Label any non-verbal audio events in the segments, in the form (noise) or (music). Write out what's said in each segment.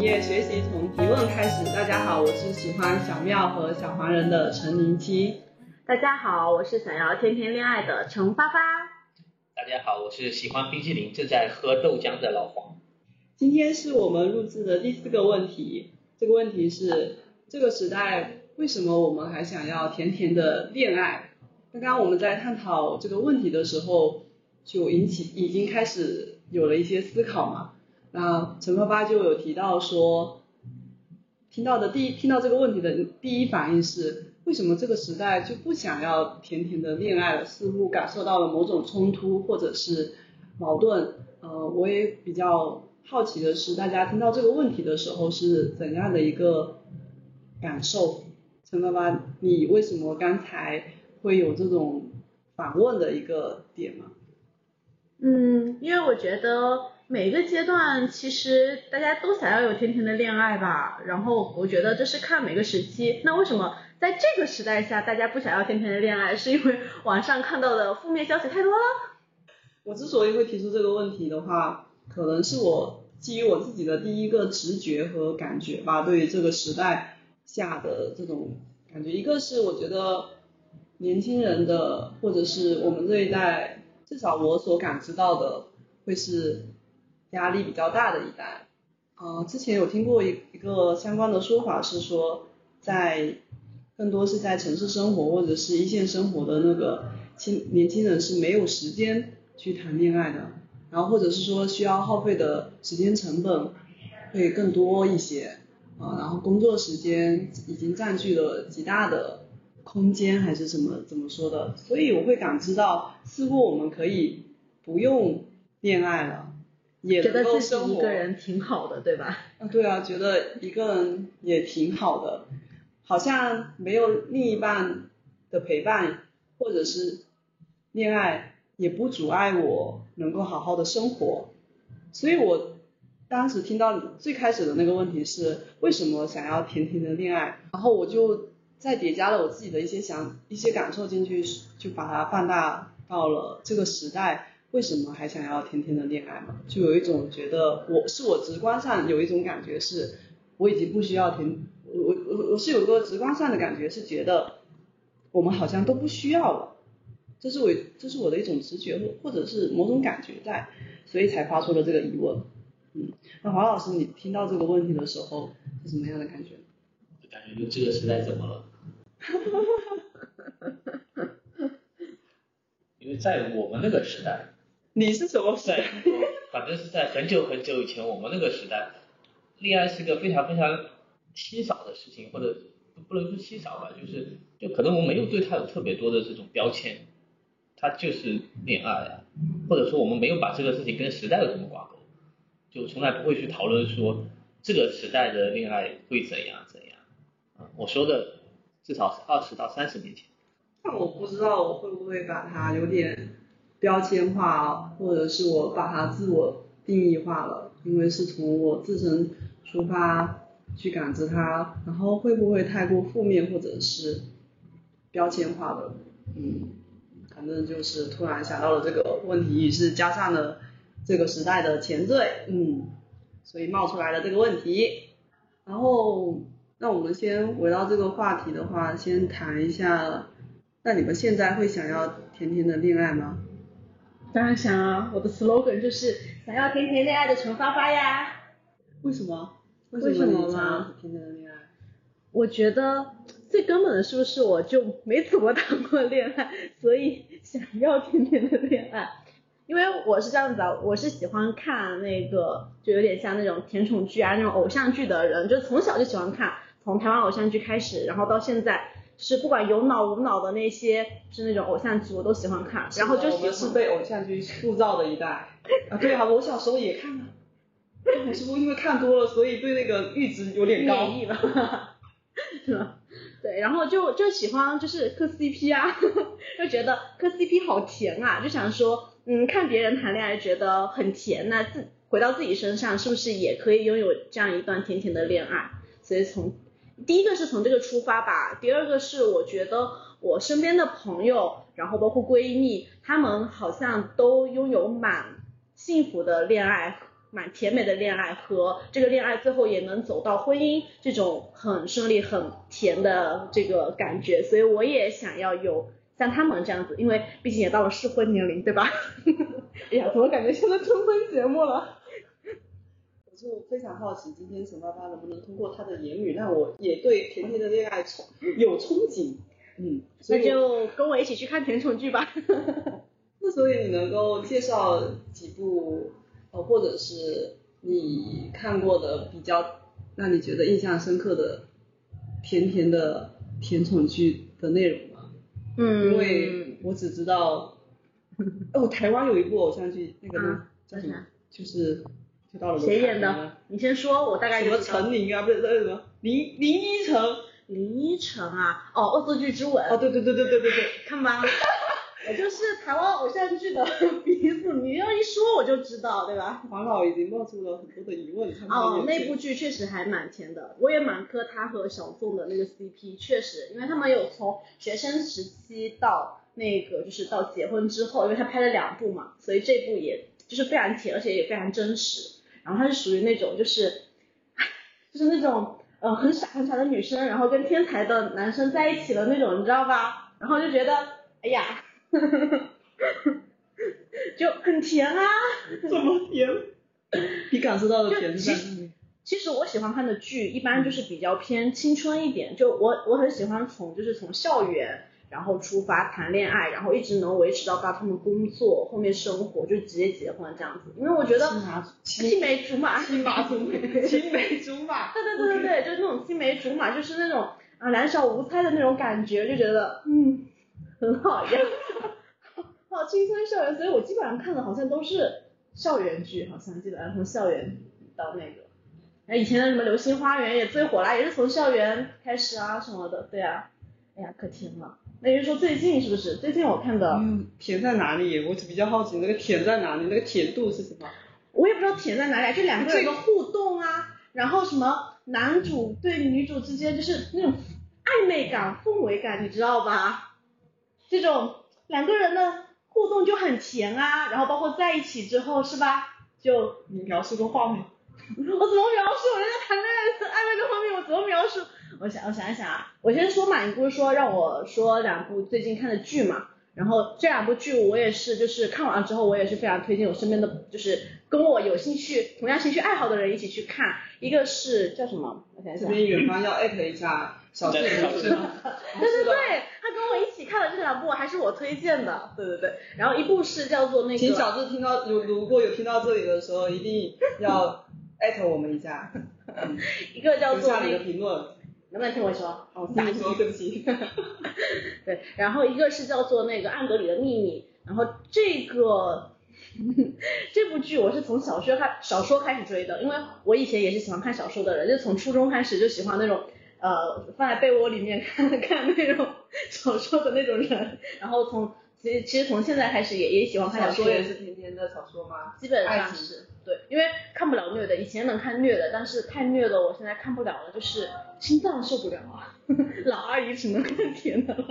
一页学习从提问开始。大家好，我是喜欢小妙和小黄人的陈宁七。大家好，我是想要天天恋爱的陈发发。大家好，我是喜欢冰淇淋正在喝豆浆的老黄。今天是我们录制的第四个问题，这个问题是这个时代为什么我们还想要甜甜的恋爱？刚刚我们在探讨这个问题的时候，就引起已经开始有了一些思考嘛。那陈爸爸就有提到说，听到的第一听到这个问题的第一反应是，为什么这个时代就不想要甜甜的恋爱了？似乎感受到了某种冲突或者是矛盾。呃，我也比较好奇的是，大家听到这个问题的时候是怎样的一个感受？陈爸爸，你为什么刚才会有这种反问的一个点吗？嗯，因为我觉得每个阶段其实大家都想要有甜甜的恋爱吧，然后我觉得这是看每个时期。那为什么在这个时代下大家不想要甜甜的恋爱，是因为网上看到的负面消息太多了？我之所以会提出这个问题的话，可能是我基于我自己的第一个直觉和感觉吧，对于这个时代下的这种感觉。一个是我觉得年轻人的，或者是我们这一代。至少我所感知到的会是压力比较大的一代。呃，之前有听过一一个相关的说法是说，在更多是在城市生活或者是一线生活的那个青年轻人是没有时间去谈恋爱的，然后或者是说需要耗费的时间成本会更多一些，啊，然后工作时间已经占据了极大的。空间还是什么怎么说的？所以我会感知到，似乎我们可以不用恋爱了，也觉得自己一个人挺好的，对吧？啊，对啊，觉得一个人也挺好的，好像没有另一半的陪伴，或者是恋爱，也不阻碍我能够好好的生活。所以我当时听到最开始的那个问题是，为什么想要甜甜的恋爱？然后我就。再叠加了我自己的一些想一些感受进去，就把它放大到了这个时代，为什么还想要甜甜的恋爱嘛？就有一种觉得，我是我直观上有一种感觉是，我已经不需要甜，我我我我是有个直观上的感觉是觉得，我们好像都不需要了，这是我这是我的一种直觉或或者是某种感觉在，所以才发出了这个疑问。嗯，那黄老师，你听到这个问题的时候是什么样的感觉？感觉就这个时代怎么了？哈哈哈哈哈！因为在我们那个时代，你是什么时代？反正是在很久很久以前，我们那个时代，恋爱是个非常非常稀少的事情，或者不能说稀少吧，就是就可能我们没有对它有特别多的这种标签，它就是恋爱啊，或者说我们没有把这个事情跟时代有什么挂钩，就从来不会去讨论说这个时代的恋爱会怎样怎样啊，我说的。至少是二十到三十年前。但我不知道我会不会把它有点标签化，或者是我把它自我定义化了，因为是从我自身出发去感知它，然后会不会太过负面或者是标签化的？嗯，反正就是突然想到了这个问题，于是加上了这个时代的前缀，嗯，所以冒出来了这个问题，然后。那我们先围绕这个话题的话，先谈一下，那你们现在会想要甜甜的恋爱吗？当然想啊，我的 slogan 就是想要甜甜恋爱的陈发发呀。为什么？为什么吗？甜甜的恋爱。我觉得最根本的是不是我就没怎么谈过恋爱，所以想要甜甜的恋爱。因为我是这样子啊，我是喜欢看那个，就有点像那种甜宠剧啊，那种偶像剧的人，就从小就喜欢看。从台湾偶像剧开始，然后到现在，是不管有脑无脑的那些，是那种偶像剧，我都喜欢看。然后就是被偶像剧塑造的一代啊，对啊，我小时候也看啊。我是不是因为看多了，所以对那个阈值有点高？免疫了，(laughs) 是吧？对，然后就就喜欢就是磕 CP 啊，(laughs) 就觉得磕 CP 好甜啊，就想说，嗯，看别人谈恋爱觉得很甜，那自回到自己身上，是不是也可以拥有这样一段甜甜的恋爱？所以从第一个是从这个出发吧，第二个是我觉得我身边的朋友，然后包括闺蜜，她们好像都拥有蛮幸福的恋爱蛮甜美的恋爱，和这个恋爱最后也能走到婚姻这种很顺利、很甜的这个感觉，所以我也想要有像他们这样子，因为毕竟也到了适婚年龄，对吧？(laughs) 哎呀，怎么感觉像在征婚节目了？我就非常好奇，今天陈爸爸能不能通过他的言语，让我也对甜甜的恋爱憧有憧憬。嗯，那就跟我一起去看甜宠剧吧。(laughs) 那所以你能够介绍几部，呃，或者是你看过的比较让你觉得印象深刻的甜甜的甜宠剧的内容吗？嗯因为我只知道，(laughs) 哦，台湾有一部偶像剧，那个啊叫什么？就是就到了谁演的的？？你先说，我大概什么陈琳啊，不是那什么林林依晨？林依晨啊，哦，《恶作剧之吻》哦，对对对对对对对，(laughs) 看吧，(laughs) 我就是台湾偶像剧的鼻子，你要一说我就知道，对吧？黄老已经冒出了很多的疑问。他哦，那部剧确实还蛮甜的，我也蛮磕他和小宋的那个 CP，确实，因为他们有从学生时期到那个就是到结婚之后，因为他拍了两部嘛，所以这部也就是非常甜，而且也非常真实。然后他是属于那种就是，就是那种呃很傻很傻的女生，然后跟天才的男生在一起的那种，你知道吧？然后就觉得，哎呀，呵 (laughs) 呵就很甜啊。(laughs) 怎么甜，(laughs) 你感受到的甜就在哪里？其实我喜欢看的剧一般就是比较偏青春一点，就我我很喜欢从就是从校园然后出发谈恋爱，然后一直能维持到到他们工作后面生活，就直接结婚这样子。因为我觉得青马青梅竹马，(laughs) 青梅竹马，青梅竹马。对对对对对，就是那种青梅竹马，就是那种啊两小无猜的那种感觉，就觉得嗯很好呀，(laughs) 好青春校园。所以我基本上看的好像都是校园剧，好像基本上从校园到那个。哎，以前的什么《流星花园》也最火啦，也是从校园开始啊什么的，对啊。哎呀，可甜了。那就是说最近是不是？最近我看的，嗯，甜在哪里？我比较好奇那个甜在哪里，那个甜度是什么？我也不知道甜在哪里啊，就两个人的互动啊，然后什么男主对女主之间就是那种暧昧感、氛围感，你知道吧？这种两个人的互动就很甜啊，然后包括在一起之后是吧？就你描述个画面。我怎么描述人家谈恋爱的暧昧的画面？我怎么描述？我想我想一想啊，我先说嘛，你不是说让我说两部最近看的剧嘛？然后这两部剧我也是，就是看完了之后，我也是非常推荐我身边的，就是跟我有兴趣、同样兴趣爱好的人一起去看。一个是叫什么？我想一想，这边远方要艾特一下小对谢 (laughs) (laughs) 同学。小谢对对对，他跟我一起看了这两部，还是我推荐的。对对对，然后一部是叫做那个，请小智听到如如果有听到这里的时候，一定要艾特我们一下，嗯 (laughs) 一个叫留下你的做那个，评论。能不能听我说？哦，(laughs) 听你说，对不起。(laughs) 对，然后一个是叫做那个《暗格里的秘密》，然后这个 (laughs) 这部剧我是从小说开小说开始追的，因为我以前也是喜欢看小说的人，就从初中开始就喜欢那种呃放在被窝里面看看那种小说的那种人，然后从其实其实从现在开始也也喜欢看小说，小说也是甜甜的小说吗？基本上是对，因为看不了虐的，以前能看虐的，但是太虐的我现在看不了了，就是心脏受不了啊，(laughs) 老阿姨只能看甜的了。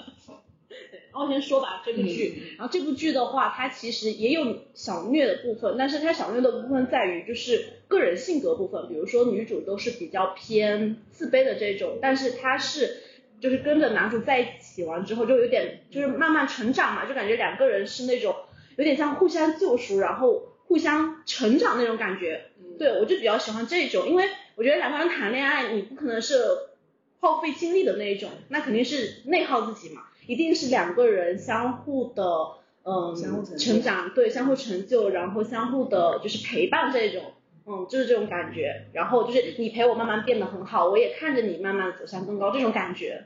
对，然后我先说吧，这部剧，然后这部剧的话，它其实也有小虐的部分，但是它小虐的部分在于就是个人性格部分，比如说女主都是比较偏自卑的这种，但是她是就是跟着男主在一起完之后，就有点就是慢慢成长嘛，就感觉两个人是那种有点像互相救赎，然后互相成长那种感觉。对我就比较喜欢这种，因为我觉得两个人谈恋爱，你不可能是耗费精力的那一种，那肯定是内耗自己嘛，一定是两个人相互的。嗯，相互成成长，对，相互成就，然后相互的就是陪伴这种，嗯，就是这种感觉。然后就是你陪我慢慢变得很好，我也看着你慢慢走向更高，这种感觉。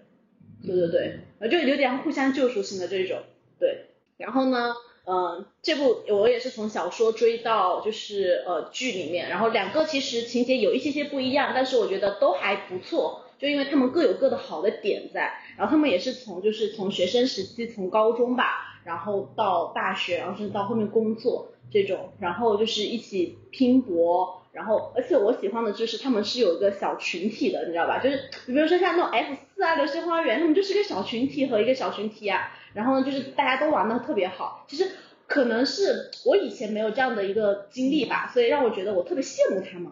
对对对，呃，就有点互相救赎型的这种，对。然后呢，呃，这部我也是从小说追到就是呃剧里面，然后两个其实情节有一些些不一样，但是我觉得都还不错，就因为他们各有各的好的点在，然后他们也是从就是从学生时期，从高中吧，然后到大学，然后甚至到后面工作这种，然后就是一起拼搏。然后，而且我喜欢的就是他们是有一个小群体的，你知道吧？就是比如说像那种 F 四啊、流星花园，他们就是个小群体和一个小群体啊。然后呢，就是大家都玩的特别好。其实可能是我以前没有这样的一个经历吧，所以让我觉得我特别羡慕他们。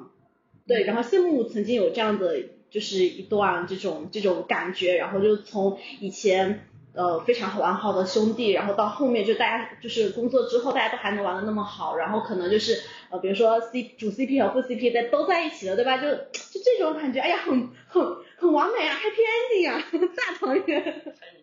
对，然后羡慕曾经有这样的就是一段这种这种感觉，然后就从以前呃非常玩好的兄弟，然后到后面就大家就是工作之后大家都还能玩的那么好，然后可能就是呃比如说 C 主 CP 和副 CP 在都在一起了，对吧？就就这种感觉，哎呀，很很很完美啊，Happy Ending 啊，大团圆。(laughs)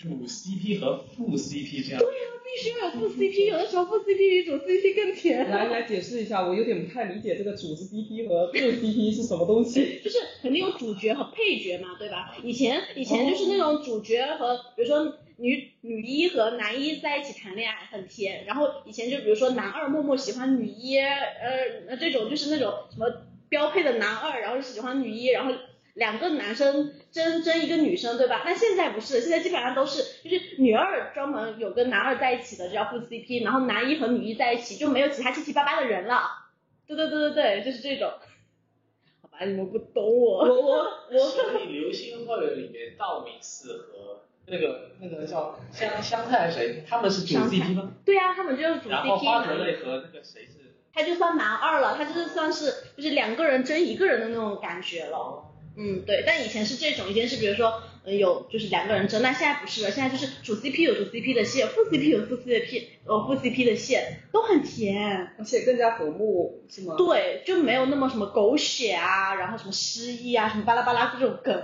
主 CP 和副 CP 这样。对呀、必须要有副 CP，有的时候副 CP 比主 CP 更甜。来来解释一下，我有点不太理解这个主 CP 和副 CP 是什么东西。(laughs) 就是肯定有主角和配角嘛，对吧？以前以前就是那种主角和比如说女女一和男一在一起谈恋爱很甜，然后以前就比如说男二默默喜欢女一，呃这种就是那种什么标配的男二，然后喜欢女一，然后两个男生争争一个女生，对吧？但现在不是，现在基本上都是就是女二专门有跟男二在一起的，这叫副 CP，然后男一和女一在一起就没有其他七七八八的人了。对对对对对，就是这种。好吧，你们不懂我。我我我所以《流星花园》里面道明寺和那个那个叫香香菜还是谁，他们是主 CP 吗？对啊，他们就是主然后 CP 花泽。类和那个谁是？他就算男二了，他就是算是就是两个人争一个人的那种感觉了。嗯，对，但以前是这种，以前是比如说，呃，有就是两个人争，那现在不是了，现在就是主 CP 有主 CP 的线，副 CP 有副 CP 呃副 CP 的线，都很甜。而且更加和睦，是吗？对，就没有那么什么狗血啊，然后什么失忆啊，什么巴拉巴拉这种梗。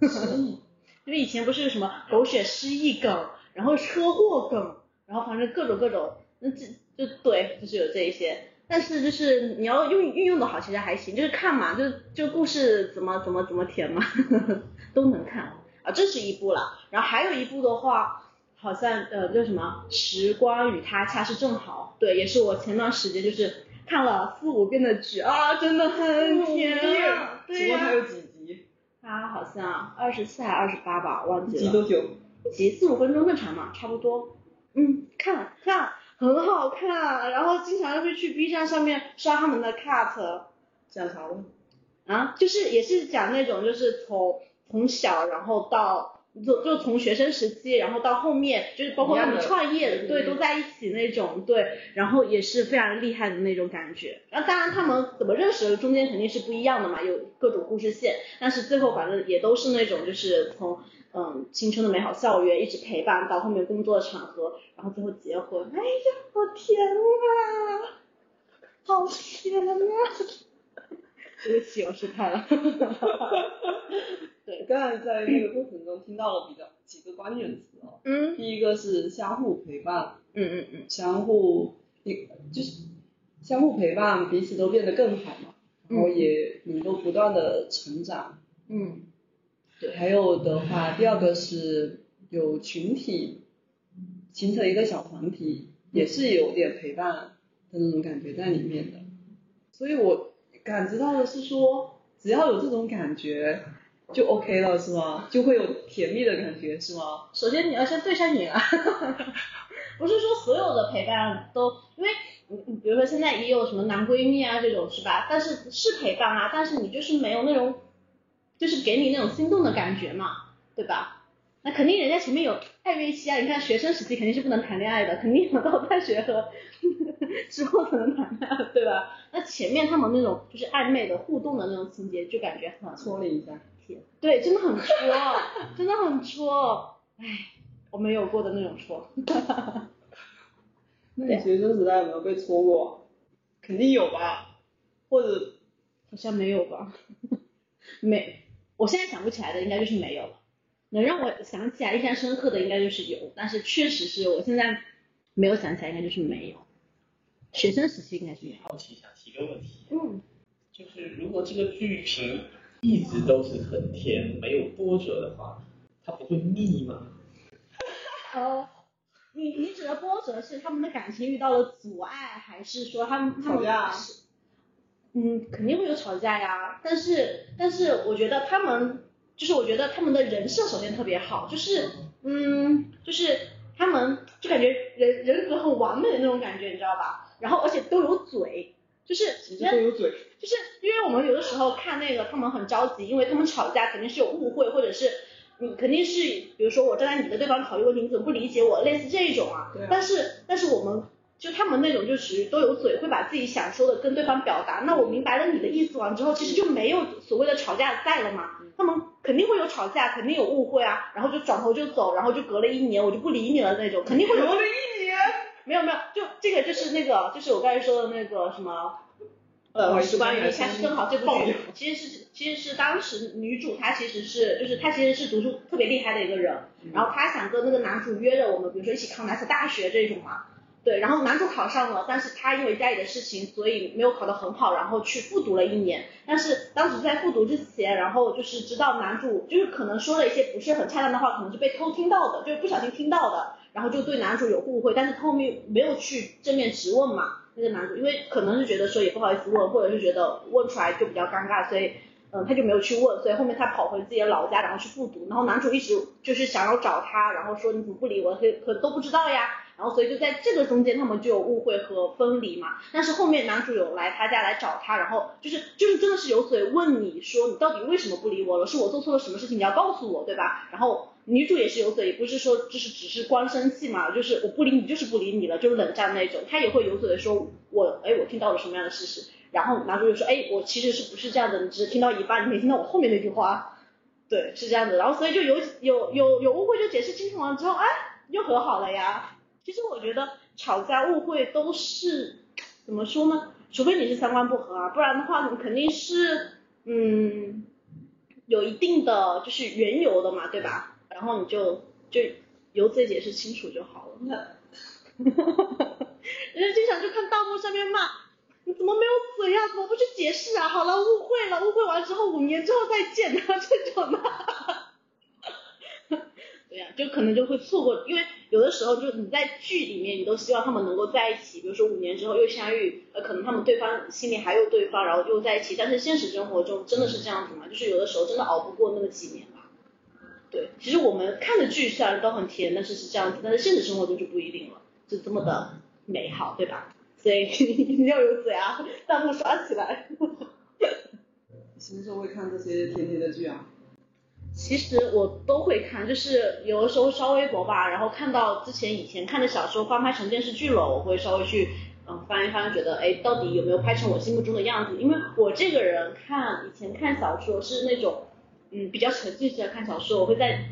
(laughs) 因为以前不是什么狗血失忆梗，然后车祸梗，然后反正各种各种，那这就对，就是有这一些。但是就是你要用运用的好，其实还行，就是看嘛，就就故事怎么怎么怎么填嘛，呵 (laughs) 呵都能看啊。这是一部了，然后还有一部的话，好像呃叫什么《时光与他恰是正好》，对，也是我前段时间就是看了四五遍的剧啊，真的很甜啊，对呀、请问它有几集？它好像二十四还二十八吧，忘记了。集多久？一集四五分钟正常嘛，差不多。嗯，看看很好看，然后经常会去 B 站上面刷他们的 cut 讲啥的？啊，就是也是讲那种就是从从小然后到就就从学生时期，然后到后面就是包括他们创业，对，嗯都在一起那种，对，然后也是非常厉害的那种感觉。然后当然他们怎么认识的，中间肯定是不一样的嘛，有各种故事线，但是最后反正也都是那种就是从嗯青春的美好校园一直陪伴到后面工作的场合，然后最后结婚，哎呀，好甜啊，好甜啊！(laughs) 对不起，我失态了。对刚才在那个过程中听到了比较几个关键词哦。嗯第一个是相互陪伴，嗯嗯嗯相互一就是相互陪伴，彼此都变得更好嘛，然后也能够不断的成长。嗯对，还有的话，第二个是有群体，形成一个小团体，也是有点陪伴的那种感觉在里面的。所以我感知到的是说，只要有这种感觉就 OK 了，是吗？就会有甜蜜的感觉，是吗？首先你要先对上眼啊，(laughs) 不是说所有的陪伴都，因为你你比如说现在也有什么男闺蜜啊这种是吧？但是是陪伴啊，但是你就是没有那种，就是给你那种心动的感觉嘛，对吧？那肯定人家前面有暧昧期啊，你看学生时期肯定是不能谈恋爱的，肯定要到大学和 (laughs) 之后才能谈恋爱，对吧？那前面他们那种就是暧昧的互动的那种情节，就感觉很戳了一下。对，真的很戳，真的很戳，唉，我没有过的那种戳。(laughs) 那你学生时代有没有被戳过？肯定有吧，或者好像没有吧？(laughs) 没，我现在想不起来的应该就是没有了。能让我想起来印象深刻的应该就是有，但是确实是我现在没有想起来，应该就是没有。学生时期应该是没有。好奇想提个问题，嗯，就是如果这个剧情一直都是很甜，没有波折的话，它不会腻吗？(laughs) 哦，你你指的波折是他们的感情遇到了阻碍，还是说他们他们是？嗯，肯定会有吵架呀，但是但是我觉得他们就是我觉得他们的人设首先特别好，就是嗯就是他们就感觉人人格很完美的那种感觉，你知道吧？然后而且都有嘴，就是其实都有嘴。就是因为我们有的时候看那个他们很着急，因为他们吵架肯定是有误会，或者是你肯定是，比如说我站在你的对方考虑问题，你怎么不理解我？类似这一种啊。对啊但是但是我们就他们那种就属于都有嘴，会把自己想说的跟对方表达。那我明白了你的意思完之后，其实就没有所谓的吵架在了嘛。他们肯定会有吵架，肯定有误会啊，然后就转头就走，然后就隔了一年我就不理你了那种，肯定会有。隔了一年，没有没有，就这个就是那个，就是我刚才说的那个什么，呃，哦时光与你开始更好这部剧，其实是其实是当时女主她其实是就是她其实是读书特别厉害的一个人，然后她想跟那个男主约着我们，比如说一起考哪所大学这种嘛。对，然后男主考上了，但是他因为家里的事情，所以没有考得很好，然后去复读了一年。但是当时在复读之前，然后就是知道男主就是可能说了一些不是很恰当的话，可能是被偷听到的，就是不小心听到的，然后就对男主有误会，但是后面没有去正面质问嘛，那个男主因为可能是觉得说也不好意思问，或者是觉得问出来就比较尴尬，所以嗯他就没有去问，所以后面他跑回自己的老家，然后去复读，然后男主一直就是想要找他，然后说你怎么不理我，可可都不知道呀。然后所以就在这个中间，他们就有误会和分离嘛。但是后面男主有来他家来找他，然后就是就是真的是有嘴问你说你到底为什么不理我了？是我做错了什么事情？你要告诉我，对吧？然后女主也是有嘴，也不是说就是只是光生气嘛，就是我不理你就是不理你了，就是冷战那种。他也会有嘴的说，我哎我听到了什么样的事实？然后男主就说，哎我其实是不是这样的？你只是听到一半，你没听到我后面那句话。对，是这样的。然后所以就有有有有误会就解释清楚了之后，哎又和好了呀。其实我觉得吵架误会都是怎么说呢？除非你是三观不合啊，不然的话你肯定是嗯有一定的就是缘由的嘛，对吧？然后你就就由自己解释清楚就好了。(laughs) 人家经常就看弹幕上面骂，你怎么没有嘴呀、怎么不去解释啊？好了，误会了，误会完之后五年之后再见啊，这种的。对呀、就可能就会错过，因为有的时候就你在剧里面，你都希望他们能够在一起，比如说五年之后又相遇，呃，可能他们对方心里还有对方，然后又在一起，但是现实生活中真的是这样子吗？就是有的时候真的熬不过那么几年吧。对，其实我们看的剧虽然都很甜，但是是这样子，但是现实生活中就不一定了，就这么的美好，对吧？所以 (laughs) 你要有嘴啊，弹幕刷起来。(laughs) 什么时候会看这些甜甜的剧啊？其实我都会看，就是有的时候刷微博吧，然后看到之前以前看的小说翻拍成电视剧了，我会稍微去嗯翻一翻，觉得哎到底有没有拍成我心目中的样子？因为我这个人看以前看小说是那种嗯比较沉浸式的看小说，我会在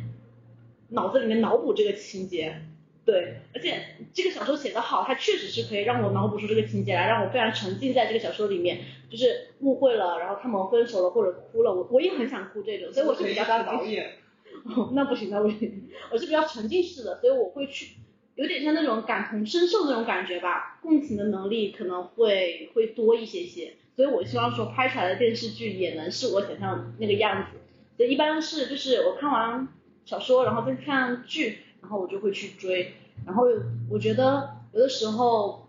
脑子里面脑补这个情节。对，而且这个小说写得好，它确实是可以让我脑补出这个情节来，让我非常沉浸在这个小说里面。就是误会了，然后他们分手了或者哭了，我我也很想哭这种，所以我是比较当导导演，哦，(laughs) 那不行，那不行，我是比较沉浸式的，所以我会去，有点像那种感同身受那种感觉吧，共情的能力可能会会多一些些，所以我希望说拍出来的电视剧也能是我想象那个样子，所以一般是就是我看完小说，然后再看剧，然后我就会去追，然后我觉得有的时候。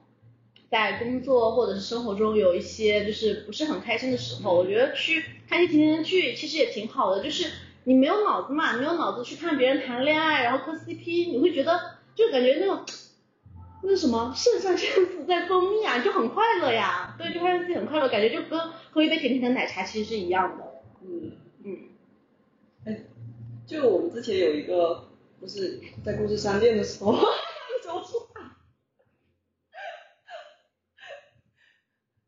在工作或者是生活中有一些就是不是很开心的时候，我觉得去看一些甜甜剧其实也挺好的，就是你没有脑子嘛，没有脑子去看别人谈恋爱，然后磕 CP，你会觉得就感觉那种那什么肾上腺素在分泌啊，就很快乐呀，对，就会让自己很快乐，感觉就跟喝一杯甜甜的奶茶其实是一样的，嗯，嗯，哎，就我们之前有一个，不是在故事商店的时候，怎 (laughs) 么说？(laughs)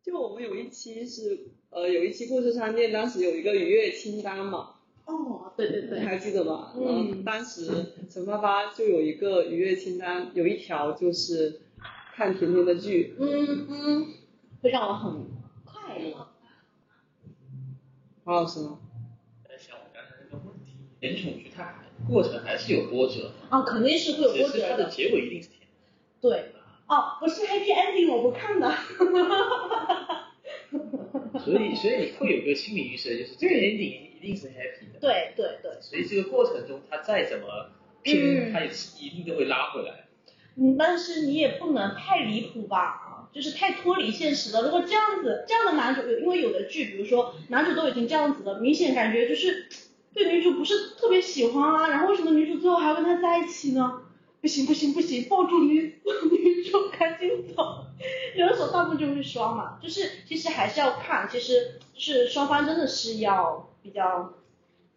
就我们有一期是，呃，有一期故事商店，当时有一个愉悦清单嘛，哦，对对对，你还记得吗？嗯当时陈发发就有一个愉悦清单，有一条就是看甜甜的剧，嗯嗯，会让我很快乐。黄老师呢？在想我刚才那个问题，甜宠剧它还过程还是有波折，啊，肯定是会有波折的它折的。的结尾一定是甜的。对，哦，不是 happy ending，我不看的。(laughs) 所以所以你会有个心理预设，就是这个 ending 一定是 happy 的。对对对，所以这个过程中，它再怎么拼，嗯它也是一定都会拉回来。嗯，但是你也不能太离谱吧，啊，就是太脱离现实了。如果这样子，这样的男主，因为有的剧，比如说男主都已经这样子了，明显感觉就是对女主不是特别喜欢啊，然后为什么女主最后还要跟他在一起呢？不行不行不行，抱住女 (laughs) 女主赶紧走。有的时候大部分就会刷嘛，就是其实还是要看，其实是双方真的是要比较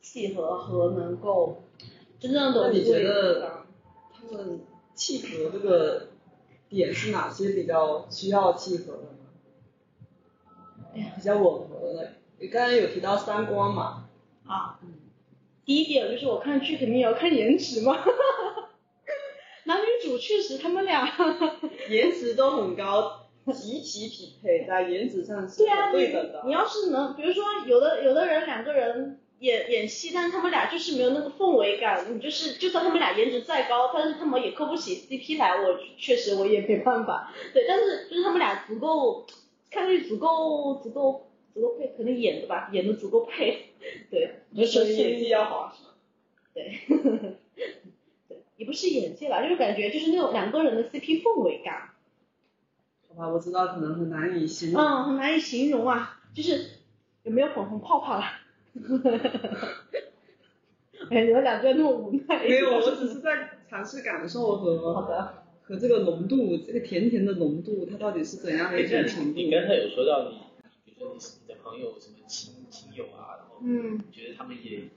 契合和能够真正的那你觉得他们契合这个点是哪些比较需要契合的呢？哎呀比较吻合的。你刚才有提到三观嘛？啊，第一点就是我看剧肯定也要看颜值嘛，(laughs) 男女主确实他们俩，(laughs) 颜值都很高，极其匹配，在颜值上是对啊，你很对等的。你要是能，比如说有的有的人两个人演演戏，但是他们俩就是没有那个氛围感，你就是就算他们俩颜值再高，但是他们也磕不起 CP 来，我确实我也没办法。对，但是就是他们俩足够，看上去足够足够足够配，可能演的吧，演的足够配。(laughs) 对，所以演技要好。对，(laughs) 对，也不是演技吧，就是感觉就是那种两个人的 CP 氛围感，好吧，我知道可能很难以形容。嗯，很难以形容啊，就是有没有粉红泡泡啦？(laughs) 哎，你们两个那么无奈。没有，我只是在尝试感受和好的。和这个浓度，这个甜甜的浓度，它到底是怎样的一种程度？你刚才有说到你，朋友什么亲亲友啊，然后嗯，觉得他们也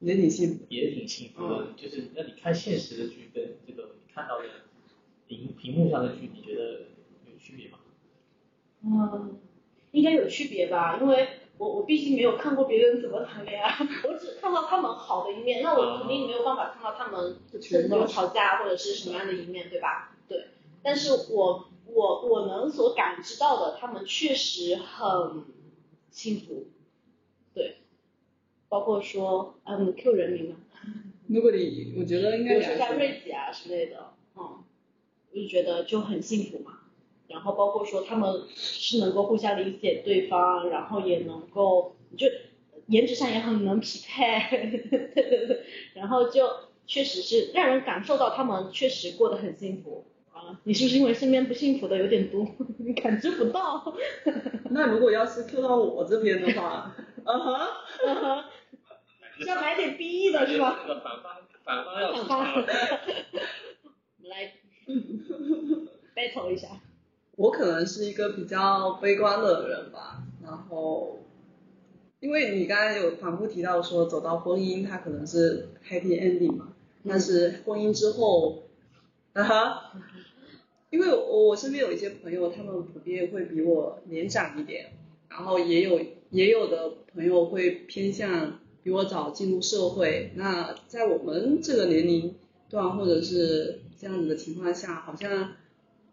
也挺幸福。也挺幸福的，就是那你看现实的剧跟这个你看到的屏屏幕上的剧，你觉得有区别吗？嗯，应该有区别吧，因为我我毕竟没有看过别人怎么谈恋爱，(laughs) 我只看到他们好的一面，那我肯定没有办法看到他们甚至有吵架或者是什么样的一面，对吧？对，但是我我我能所感知到的，他们确实很幸福，对，包括说嗯 Q 人名嘛，如果你，我觉得应比如说像瑞吉啊之类的，嗯，我就觉得就很幸福嘛。然后包括说他们是能够互相理解对方，然后也能够就颜值上也很能匹配，对对对，然后就确实是让人感受到他们确实过得很幸福啊。你是不是因为身边不幸福的有点多，你感知不到？(laughs) 那如果要是 Q 到我这边的话，嗯哼，嗯哼是 (laughs) 要买点 BE 的是吧？这个反方反方要出反方，场了。我 (laughs) 们来 battle 一下。我可能是一个比较悲观的人吧，然后，因为你刚才有反复提到说走到婚姻，它可能是 happy ending 嘛，但是婚姻之后，啊哈，因为我我身边有一些朋友，他们普遍会比我年长一点，然后也有也有的朋友会偏向比我早进入社会，那在我们这个年龄段或者是这样子的情况下，好像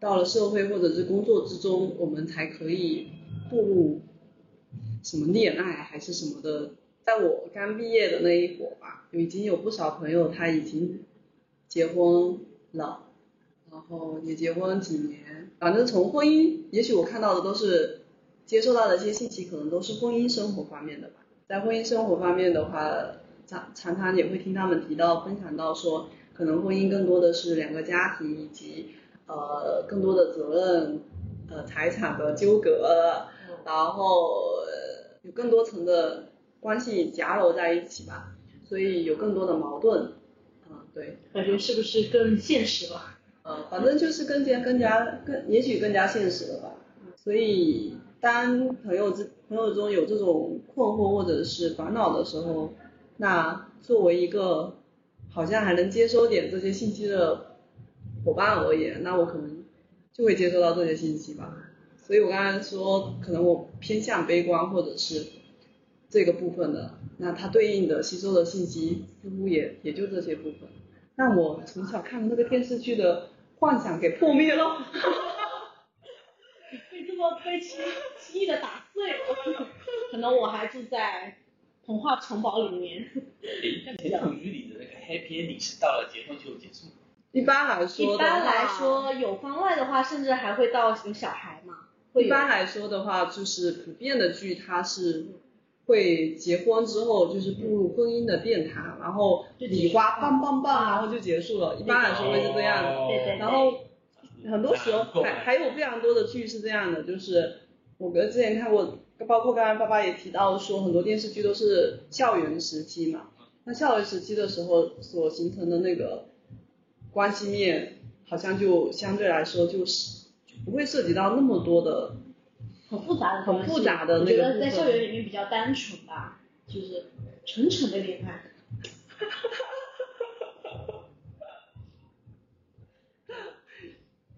到了社会或者是工作之中，我们才可以步入什么恋爱还是什么的。在我刚毕业的那一会儿吧，已经有不少朋友他已经结婚了，后也结婚几年，反正从婚姻，也许我看到的都是接受到的一些信息，可能都是婚姻生活方面的吧。在婚姻生活方面的话，常常常也会听他们提到分享到说，可能婚姻更多的是两个家庭以及呃更多的责任，呃财产的纠葛，然后、有更多层的关系夹糅在一起吧，所以有更多的矛盾，嗯、对，感觉是不是更现实了？呃，反正就是更加更加更，也许更加现实了吧。所以当朋友之朋友中有这种困惑或者是烦恼的时候，那作为一个好像还能接收点这些信息的伙伴而言，那我可能就会接收到这些信息吧。所以我刚才说，可能我偏向悲观或者是这个部分的，那它对应的吸收的信息似乎也也就这些部分。那我从小看那个电视剧的幻想给破灭了。(laughs) 被这么被轻轻易的打碎了，可能我还住在童话城堡里面。诶，那甜宠剧里的那个 happy ending 是到了结婚就结束？一般来说，一般来说，有番外的话，甚至还会到有小孩嘛，一般来说的话，就是普遍的剧它是会结婚之后就是步入婚姻的殿堂，然后就礼花棒棒棒，然后就结束了。一般来说会是这样的。哦对对对然后很多时候还还有非常多的剧是这样的，就是我哥之前看过，包括刚刚爸爸也提到说，很多电视剧都是校园时期嘛。那校园时期的时候所形成的那个关系面，好像就相对来说就是就不会涉及到那么多的很复杂的，很复杂的，我觉得在校园里面比较单纯吧，就是纯纯的恋爱。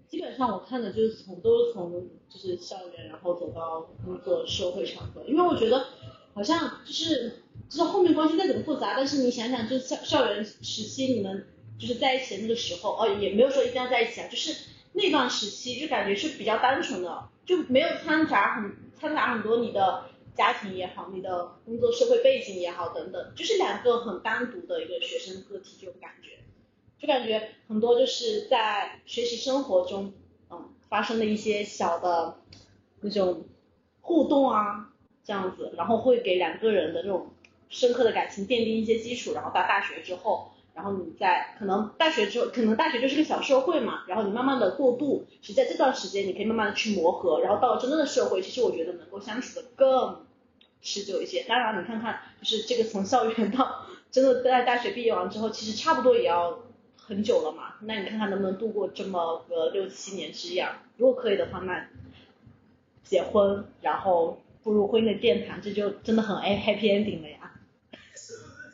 基本上我看的就是从，都是从，就是校园，然后走到工作，社会场合。因为我觉得好像就是，就是后面关系再怎么复杂，但是你想想，就是校校园时期，你们就是在一起的那个时候，哦，也没有说一定要在一起啊，就是。那段时期就感觉是比较单纯的，就没有掺杂很掺杂很多你的家庭也好，你的工作社会背景也好等等，就是两个很单独的一个学生个体这种感觉。就感觉很多就是在学习生活中，嗯，发生的一些小的那种互动啊，这样子，然后会给两个人的这种深刻的感情奠定一些基础，然后到大学之后，然后你在可能大学之后，可能大学就是个小社会嘛，然后你慢慢的过渡，其实在这段时间你可以慢慢的去磨合，然后到了真正的社会，其实我觉得能够相处的更持久一些。当然，你看看，就是这个从校园到真的在大学毕业完之后，其实差不多也要。很久了嘛，那你看看能不能度过这么个六七年之痒？如果可以的话，那结婚，然后步入婚姻的殿堂，这就真的很 happy ending 了呀。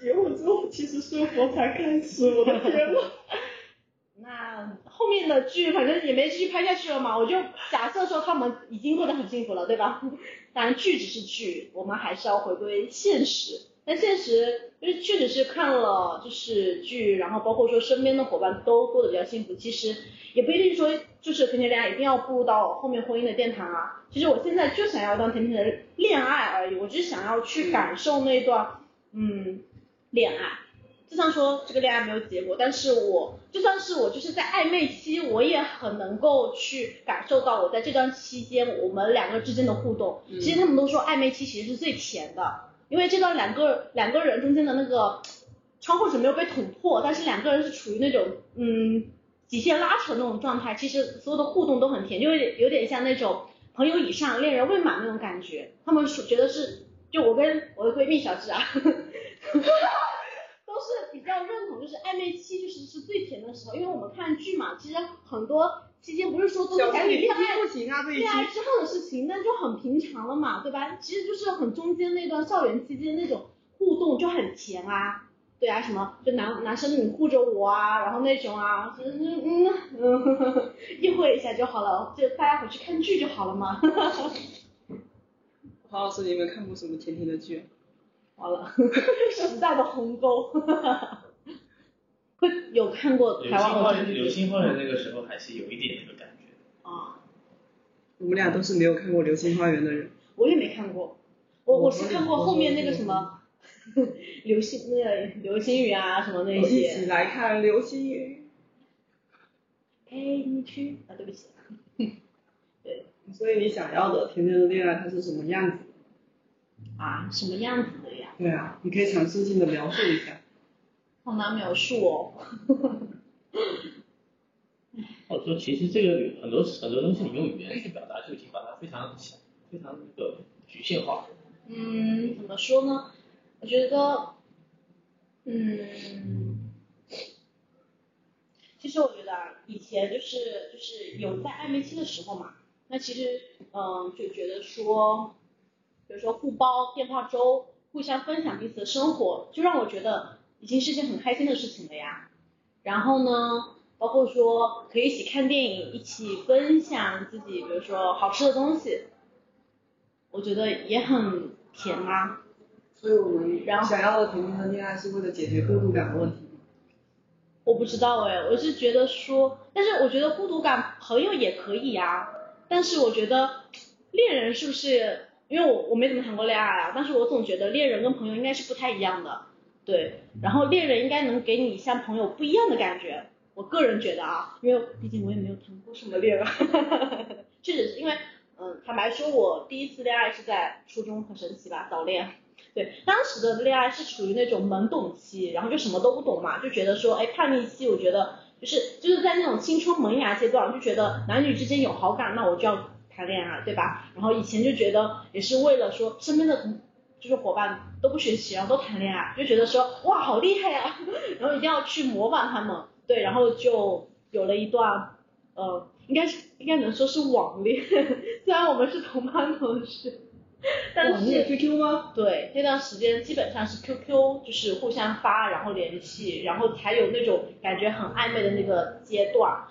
结婚之后，其实生活才开始？我的天呐。那后面的剧反正也没继续拍下去了嘛，我就假设说他们已经过得很幸福了，对吧？当然剧只是剧，我们还是要回归现实。但现实就是确实是看了就是剧，然后包括说身边的伙伴都过得比较幸福，其实也不一定说就是甜甜恋爱一定要步入到后面婚姻的殿堂啊。其实我现在就想要当甜甜的恋爱而已，我只是想要去感受那段嗯恋爱。就算说这个恋爱没有结果，但是我就算是我就是在暧昧期，我也很能够去感受到我在这段期间我们两个之间的互动。其实他们都说暧昧期其实是最甜的。因为这段两个两个人中间的那个窗户纸没有被捅破，但是两个人是处于那种嗯极限拉扯那种状态，其实所有的互动都很甜，就有有点像那种朋友以上恋人未满那种感觉。他们觉得是，就我跟我的闺蜜小智啊，(laughs) 都是比较认同，就是暧昧期就是是最甜的时候，因为我们看剧嘛，其实很多。期间不是说都是谈恋爱，恋爱之后的事情，那就很平常了嘛，对吧？其实就是很中间那段校园期间那种互动就很甜啊，对啊，什么就男男生你护着我啊，然后那种啊，嗯嗯嗯，意会一下就好了，就大家回去看剧就好了嘛。黄老师，你有没有看过什么甜甜的剧？完了，(laughs) 时代的鸿沟。会有看过台湾的流星花园那个时候还是有一点那个感觉。啊，我们俩都是没有看过流星花园的人。我也没看过，我我是看过后面那个什么，(laughs) 流星那个流星雨啊什么那些。一起来看流星雨。陪你去啊，对不起。(laughs) 对。所以你想要的甜甜的恋爱它是什么样子？啊，什么样子的呀？对啊，你可以尝试性的描述一下。好难描述哦。或者说，其实这个很多很多东西，你用语言去表达就已经把它非常非常那个局限化。嗯，怎么说呢？我觉得，嗯，其实我觉得啊，以前就是就是有在暧昧期的时候嘛，那其实嗯就觉得说，比如说互包电话粥，互相分享彼此的生活，就让我觉得。已经是件很开心的事情了呀，然后呢，包括说可以一起看电影，一起分享自己，比如说好吃的东西，我觉得也很甜啊。所以我们想要的甜蜜的恋爱是为了解决孤独感的问题。我不知道哎，我是觉得说，但是我觉得孤独感朋友也可以啊，但是我觉得恋人是不是？因为我我没怎么谈过恋爱啊，但是我总觉得恋人跟朋友应该是不太一样的。对，然后恋人应该能给你像朋友不一样的感觉，我个人觉得啊，因为毕竟我也没有谈过什么恋爱，(laughs) 确实是因为，嗯，坦白说，我第一次恋爱是在初中，很神奇吧，早恋。对，当时的恋爱是处于那种懵懂期，然后就什么都不懂嘛，就觉得说，哎，叛逆期，我觉得就是就是在那种青春萌芽阶段，就觉得男女之间有好感，那我就要谈恋爱，对吧？然后以前就觉得也是为了说身边的同。就是伙伴都不学习，然后都谈恋爱，就觉得说哇好厉害呀，(laughs) 然后一定要去模仿他们，对，然后就有了一段，呃，应该是应该能说是网恋，(laughs) 虽然我们是同班同学，(laughs) 但是 QQ 吗？对，那段时间基本上是 QQ，就是互相发，然后联系，然后才有那种感觉很暧昧的那个阶段。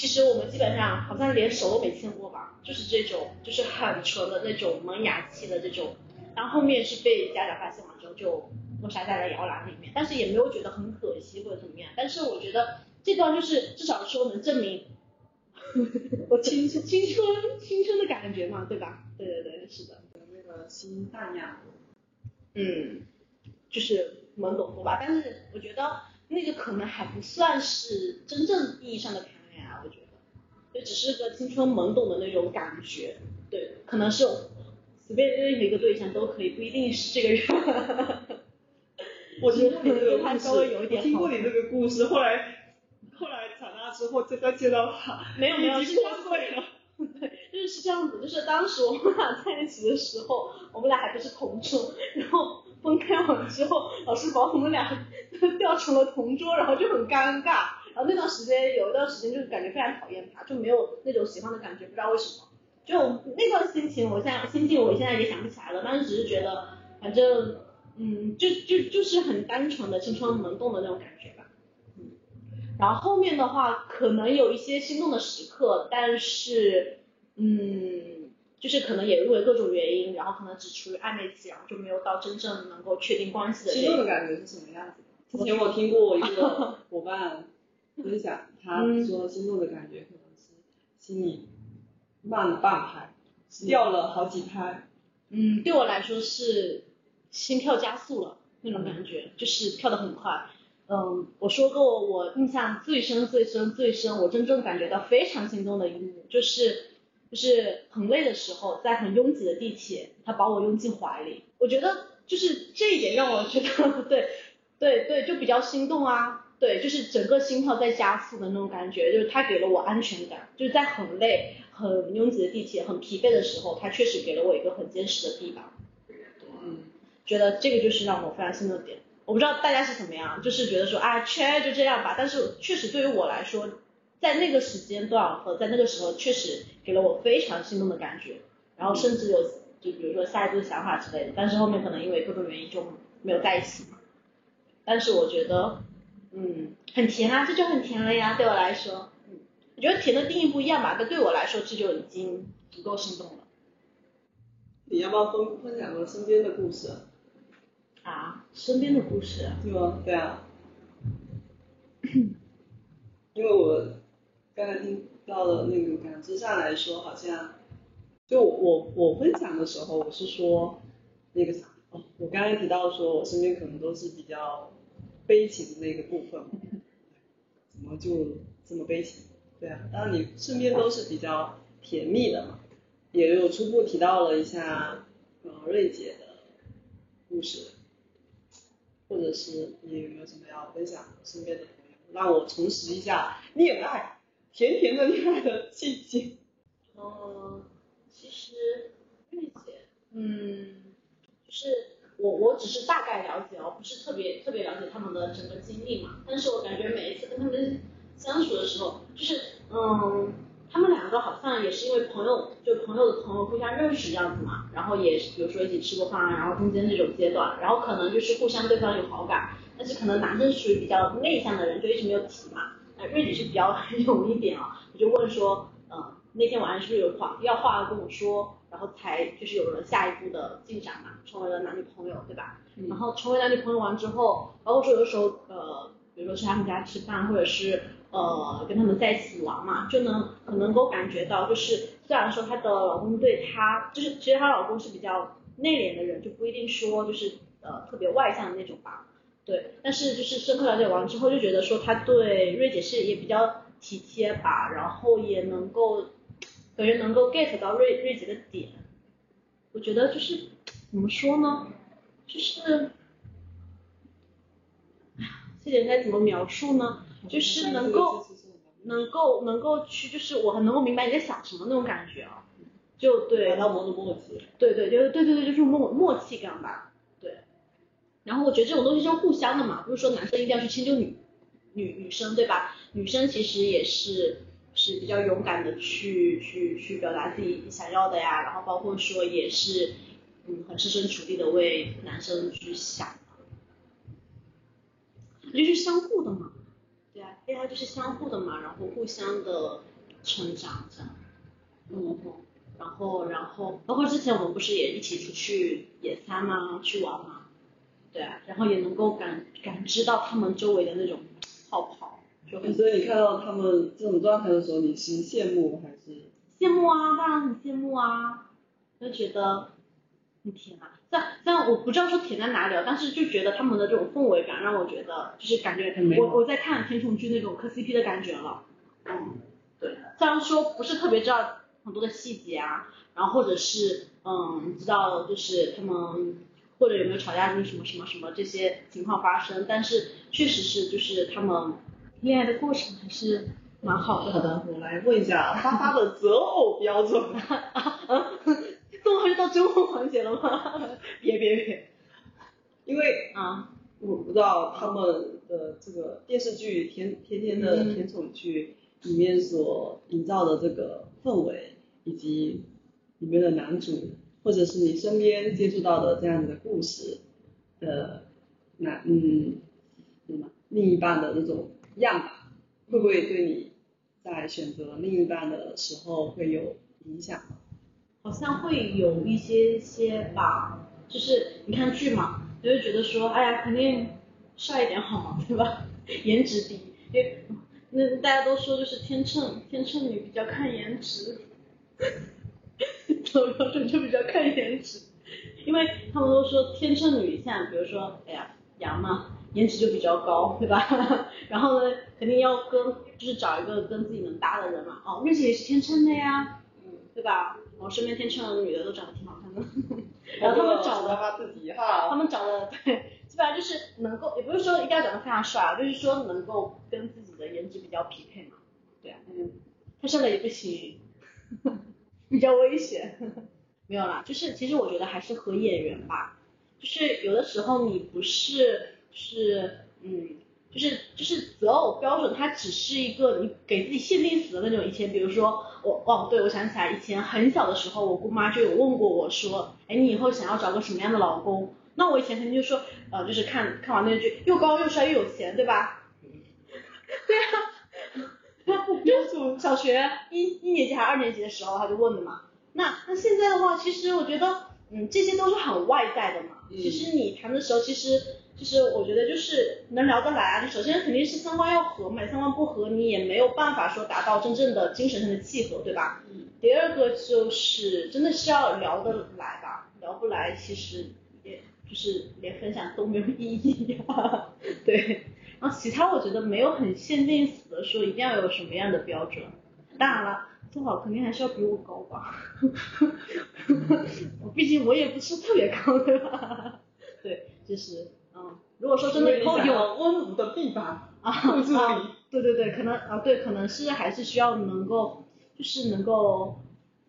其实我们基本上好像连手都没牵过吧，就是这种，就是很纯的那种萌芽期的这种，然后后面是被家长发现了之后就扼杀在了摇篮里面，但是也没有觉得很可惜或者怎么样，但是我觉得这段就是至少说能证明 (laughs) 我青春青春青春的感觉嘛，对吧？对对对，是的，那个心淡呀，嗯，就是懵懂懂吧，但是我觉得那个可能还不算是真正意义上的得，就只是个青春懵懂的那种感觉，对，可能是随便任何一个对象都可以，不一定是这个人。(laughs) 我听过你这个故 (laughs) 他事，稍微有一点我听过你这个故事，后来后来长大之后再再见到他，没有没有已经破碎了。(laughs) 对，就是是这样子，就是当时我们俩在一起的时候，我们俩还不是同桌，然后分开完之后，老师把我们俩都调成了同桌，然后就很尴尬。然后那段时间有一段时间就是感觉非常讨厌他，就没有那种喜欢的感觉，不知道为什么。就那段心情，我现在心境我现在也想不起来了，但是只是觉得，反正嗯，就就就是很单纯的青春萌动的那种感觉吧。嗯，然后后面的话可能有一些心动的时刻，但是嗯，就是可能也因为各种原因，然后可能只处于暧昧期，然后就没有到真正能够确定关系的这心动的个。感觉是什么样子的？之前我听过一个 (laughs) 伙伴分享，他说心动的感觉可能是心里慢了半拍，掉了好几拍。嗯，对我来说是心跳加速了那种感觉，就是跳得很快。嗯，我说过我印象最深、最深、最深，我真正感觉到非常心动的一幕，就是就是很累的时候，在很拥挤的地铁，他把我拥进怀里，我觉得就是这一点让我觉得 (laughs) 对对对，就比较心动啊。对，就是整个心跳在加速的那种感觉，就是他给了我安全感，就是在很累、很拥挤的地铁、很疲惫的时候，他确实给了我一个很坚实的地方。嗯，觉得这个就是让我非常心动的点。我不知道大家是怎么样，就是觉得说啊，圈就这样吧。但是确实对于我来说，在那个时间段和在那个时候，确实给了我非常心动的感觉。然后甚至有就比如说下一步的想法之类的，但是后面可能因为各种原因就没有在一起。但是我觉得，嗯，很甜啊，这就很甜了呀，对我来说，嗯，我觉得甜的定义不一样吧，但对我来说这就已经足够生动了。你要不要分分享个身边的故事？啊，身边的故事，对吗？对啊，(coughs) 因为我刚才听到了那个感知上来说，好像就我我分享的时候，我是说那个啥哦，我刚才提到说我身边可能都是比较悲情的那个部分，怎么就这么悲情？对啊，当然你身边都是比较甜蜜的嘛，也有初步提到了一下呃瑞姐的故事。或者是你有没有什么要分享身边的朋友，让我重拾一下恋爱，甜甜的恋爱的季节。嗯，其实瑞姐，嗯，就是我我只是大概了解哦，不是特别特别了解他们的整个经历嘛。但是我感觉每一次跟他们相处的时候，就是嗯，他们两个好像也是因为朋友，就朋友的朋友互相认识这样子嘛，然后也比如说一起吃过饭啊，然后中间这种阶段，然后可能就是互相对方有好感，但是可能男生属于比较内向的人，就一直没有提嘛。那瑞姐是比较 (laughs) 有一点啊，我就问说，嗯。那天晚上是不是有话要话要跟我说，然后才就是有了下一步的进展嘛，成为了男女朋友，对吧？嗯然后成为男女朋友完之后，包括说有的时候呃，比如说去他们家吃饭，或者是呃跟他们在一起玩嘛，就能很能够感觉到，就是虽然说她的老公对她，就是其实她老公是比较内敛的人，就不一定说就是呃特别外向的那种吧。对，但是就是深刻了解完之后，就觉得说他对瑞姐是也比较体贴吧，然后也能够感觉能够 get 到瑞瑞姐的点。我觉得就是怎么说呢，就是，哎呀这点该怎么描述呢？就是能够能够能够去，就是我很能够明白你在想什么那种感觉啊。就对，达到某种默契。对对，就是对对对，就是默默契感吧，对。然后我觉得这种东西是互相的嘛，不是说男生一定要去迁就女女女生，对吧？女生其实也是是比较勇敢的去去去表达自己想要的呀，然后包括说也是嗯很设身处地的为男生去想，就是相互的嘛，对啊，恋爱就是相互的嘛，然后互相的成长这样。嗯，然后然后包括之前我们不是也一起出去野餐吗？去玩吗？对啊，然后也能够感感知到他们周围的那种泡泡，就所以你看到他们这种状态的时候，你是羡慕还是？羡慕啊，当然很羡慕啊，就觉得很甜啊。但但我不知道说甜在哪里啊，但是就觉得他们的这种氛围感让我觉得就是感觉我我在看甜宠剧那种磕 CP 的感觉了。嗯，对，虽然说不是特别知道很多的细节啊，然后或者是嗯知道就是他们或者有没有吵架什么什么什么这些情况发生，但是确实是就是他们恋爱的过程还是蛮好的。好的，我来问一下发发的择偶标准。这么快就到征婚环节了吗？别别别因为啊！我不知道他们的这个电视剧《甜甜甜的甜宠剧》里面所营造的这个氛围，以及里面的男主，或者是你身边接触到的这样子的故事的男嗯什么另一半的那种样吧，会不会对你在选择另一半的时候会有影响？好像会有一些些吧，就是你看剧嘛，就会觉得说，哎呀，肯定帅一点好嘛，对吧？(laughs) 颜值低，因为那大家都说就是天秤，天秤女比较看颜值，(laughs) 择偶标准就比较看颜值，因为他们都说天秤女像比如说，哎呀，羊嘛，颜值就比较高，对吧？(laughs) 然后呢，肯定要跟就是找一个跟自己能搭的人嘛，哦，月姐也是天秤的呀，嗯，对吧？我身边天秤的女的都长得挺好看的，然后他们找的发自己哈，他们找的对，基本上就是能够，也不是说一定要长得非常帅啊，就是说能够跟自己的颜值比较匹配嘛。对啊，嗯，太帅了也不行，(laughs) 比较危险。没有啦，就是其实我觉得还是和眼缘吧，就是有的时候你不是是嗯。就是就是择偶标准，它只是一个你给自己限定死的那种。以前比如说我哦，对我想起来，以前很小的时候，我姑妈就有问过我说，哎，你以后想要找个什么样的老公？那我以前肯定就说，呃，就是看看完那句，又高又帅又有钱，对吧？(laughs) 对啊，就小学一一年级还是二年级的时候他就问的嘛。那那现在的话，其实我觉得，嗯，这些都是很外在的嘛。其实你谈的时候，其实。就是我觉得就是能聊得来啊，就首先肯定是三观要合嘛，三观不合你也没有办法说达到真正的精神上的契合，对吧？嗯。第二个就是真的是要聊得来吧，聊不来其实也就是连分享都没有意义呀。(laughs) 对。然后其他我觉得没有很限定死的说一定要有什么样的标准，当然了，最好肯定还是要比我高吧。(laughs) 我毕竟我也不是特别高，对吧？(laughs) 对，就是。嗯，如果说真的以后有温柔的臂膀啊，对对对，可能啊对，可能是还是需要能够，就是能够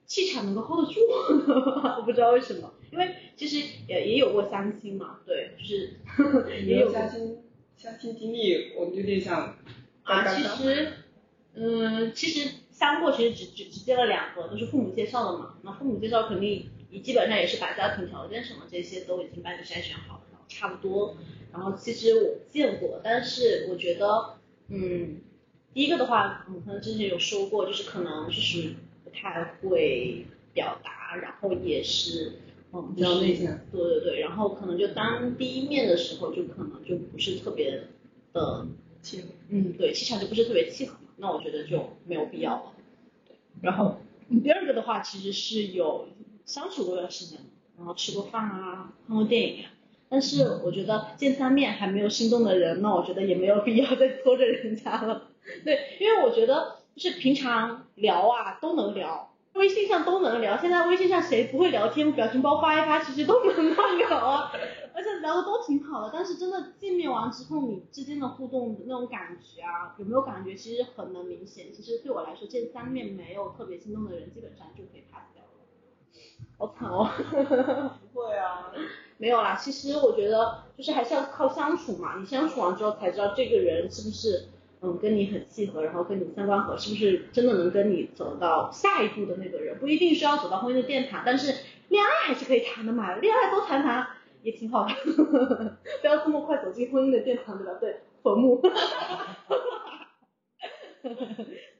气场能够 hold 得住，(laughs) 我不知道为什么，因为其实也也有过相亲嘛，对，就是也有相亲相亲经历，我有点想啊，其实嗯，其实相过其实只只只接了两个，都是父母介绍的嘛，那父母介绍肯定你基本上也是把家庭条件什么这些都已经帮你筛选好了。差不多，然后其实我见过，但是我觉得，嗯，第一个的话，嗯，可能之前有说过，就是可能就是不太会表达，然后也是，嗯，比较内向，对对对，然后可能就当第一面的时候，就可能就不是特别的契合，嗯，对，气场就不是特别契合嘛，那我觉得就没有必要了。对，然后第二个的话，其实是有相处过一段时间，然后吃过饭啊，看过电影啊。但是我觉得见三面还没有心动的人，那我觉得也没有必要再拖着人家了。(laughs) 对，因为我觉得就是平常聊啊都能聊，微信上都能聊。现在微信上谁不会聊天？表情包发一发，其实都能乱聊啊，而且聊的都挺好的。但是真的见面完之后，你之间的互动的那种感觉啊，有没有感觉？其实很能明显。其实对我来说，见三面没有特别心动的人，基本上就可以 pass 掉了。(laughs) 好惨哦。不会啊。没有啦，其实我觉得就是还是要靠相处嘛，你相处完之后才知道这个人是不是嗯跟你很契合，然后跟你三观合，是不是真的能跟你走到下一步的那个人，不一定是要走到婚姻的殿堂，但是恋爱还是可以谈的嘛，恋爱多谈谈也挺好的，(laughs) 不要这么快走进婚姻的殿堂，对吧？对，坟墓，(laughs)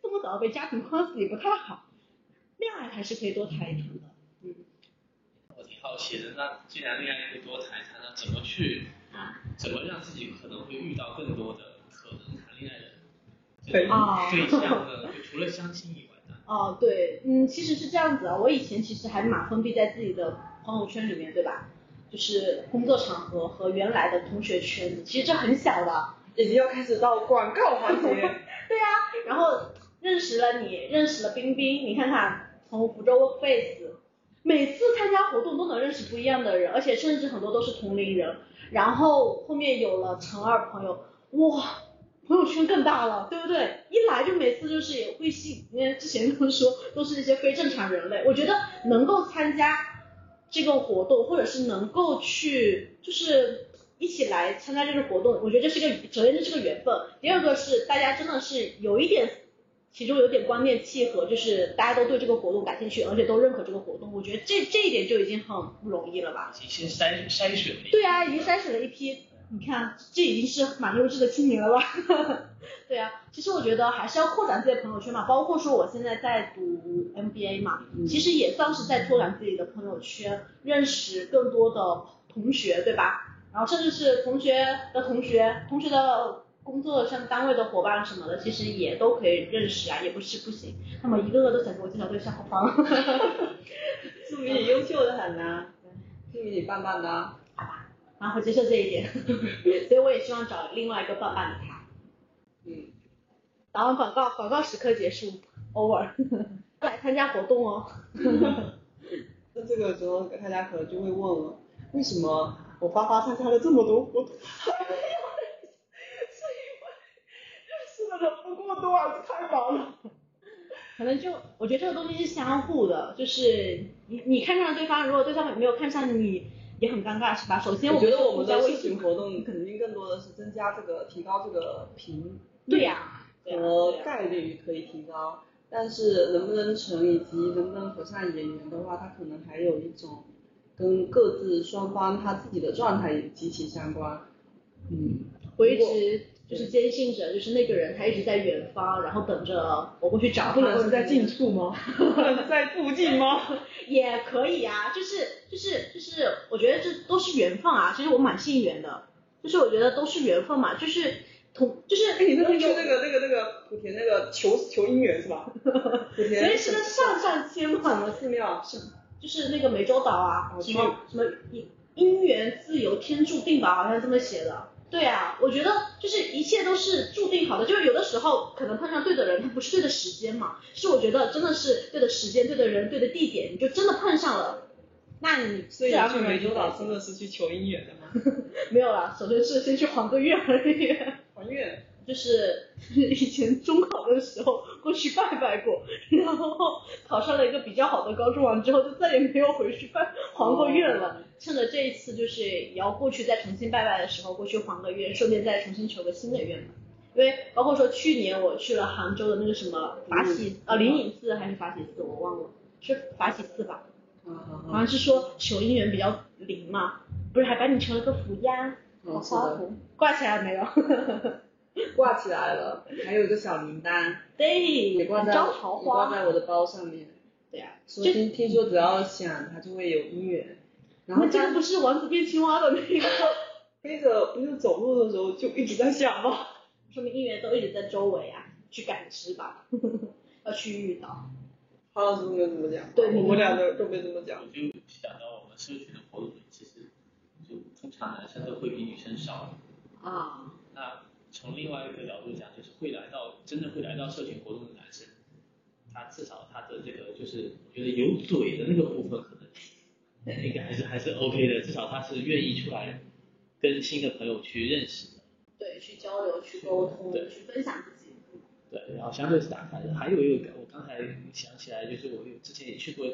这么早被家庭框死也不太好，恋爱还是可以多谈一谈的。嗯，我挺好奇的，那既然恋爱可以多谈一谈，那怎么去啊，怎么让自己可能会遇到更多的可能谈恋爱的对啊对象的？就除了相亲以外的？哦，对，嗯，其实是这样子啊，我以前其实还蛮封闭在自己的朋友圈里面，对吧？就是工作场合和原来的同学圈子，其实这很小的。已经要开始到广告环节。(laughs) 对啊，然后认识了你，认识了冰冰，你看看从福州 Workface，每次参加活动都能认识不一样的人，而且甚至很多都是同龄人。然后后面有了陈二朋友，哇，朋友圈更大了，对不对？一来就每次就是也会吸，因为之前都说 (laughs) 都是那些非正常人类，我觉得能够参加这个活动，或者是能够去就是一起来参加这个活动，我觉得这是个首先这是个缘分，第二个是大家真的是有一点。其中有点观念契合，就是大家都对这个活动感兴趣，而且都认可这个活动，我觉得这这一点就已经很不容易了吧？已经筛筛选了一对啊，已经筛选了一批，你看这已经是蛮优质的青年了吧？(laughs) 对啊，其实我觉得还是要扩展自己的朋友圈嘛，包括说我现在在读 MBA 嘛，其实也算是在拓展自己的朋友圈，认识更多的同学，对吧？然后甚至是同学的同学，同学的工作像单位的伙伴什么的，其实也都可以认识啊，也不是不行。他们一个个都想给我介绍对象，好棒。(laughs) 说明你优秀的很呐、说明你棒棒的然后接受这一点，(laughs) 所以我也希望找另外一个棒棒的他。嗯，打完广告，广告时刻结束，over，(laughs) 来参加活动哦。(laughs) 那这个时候大家可能就会问了，为什么我花花参加了这么多活动，还没有人？是因为认识的人不过多，还是太忙了？可能就我觉得这个东西是相互的，就是你你看上了对方，如果对方没有看上你，也很尴尬，是吧？首先我觉得我们的社群活动肯定更多的是增加这个提高这个频对呀、和概率可以提高，但是能不能成以及能不能合上眼缘的话，它可能还有一种跟各自双方他自己的状态也极其相关。嗯，我一直就是坚信着，就是那个人他一直在远方，然后等着我过去找他。不能是在近处吗？不能是在附近吗？(laughs) 也可以啊，就是就是就是，我觉得这都是缘分啊。其实我蛮信缘的，就是我觉得都是缘分嘛，就是同就是哎，你那天去那个那个那个莆田那个求求姻缘是吧？(laughs) 莆田所以是个上上签什嘛，么寺庙？是就是那个湄洲岛啊，哦什么什么姻姻缘自由天注定吧，好像这么写的。对啊，我觉得就是一切都是注定好的，就是有的时候可能碰上对的人，他不是对的时间嘛，是我觉得真的是对的时间、对的人、对的地点，你就真的碰上了，那你所以去湄洲岛真的是去求姻缘的吗？(laughs) 没有啦，首先是先去还个愿而已。还愿。就是 (laughs) 以前中考的时候过去拜拜过，然后考上了一个比较好的高中完之后，就再也没有回去拜还过愿了。趁着这一次就是也要过去再重新拜拜的时候过去还个愿，顺便再重新求个新的愿吧。因为包括说去年我去了杭州的那个什么法喜呃灵隐寺还是法喜寺我忘了，是法喜寺吧？好像是说求姻缘比较灵嘛，不是还帮你求了个福呀，哦是的花壶挂起来没有？(laughs) (laughs) 挂起来了，还有一个小铃铛，对，也挂在招桃也挂。在我的包上面。对呀、说听听说只要想，它就会有音乐。然后那这个不是王子变青蛙的那个，(laughs) 背着不是走路的时候就一直在响吗？说明音乐都一直在周围啊，去感知吧，(laughs) 要去遇到。潘老师没有怎么讲，对我们俩都都没怎么讲我。就想到我们社群的活动，其实就通常男生都会比女生少。啊，那从另外一个角度讲，就是会来到真正会来到社群活动的男生，他至少他的这个就是我觉得有嘴的那个部分可能应该还是还是 OK 的，至少他是愿意出来跟新的朋友去认识的。对，去交流、去沟通、对去分享自己。对，然后相对是打开的。还有一个，我刚才想起来，就是我有之前也去过，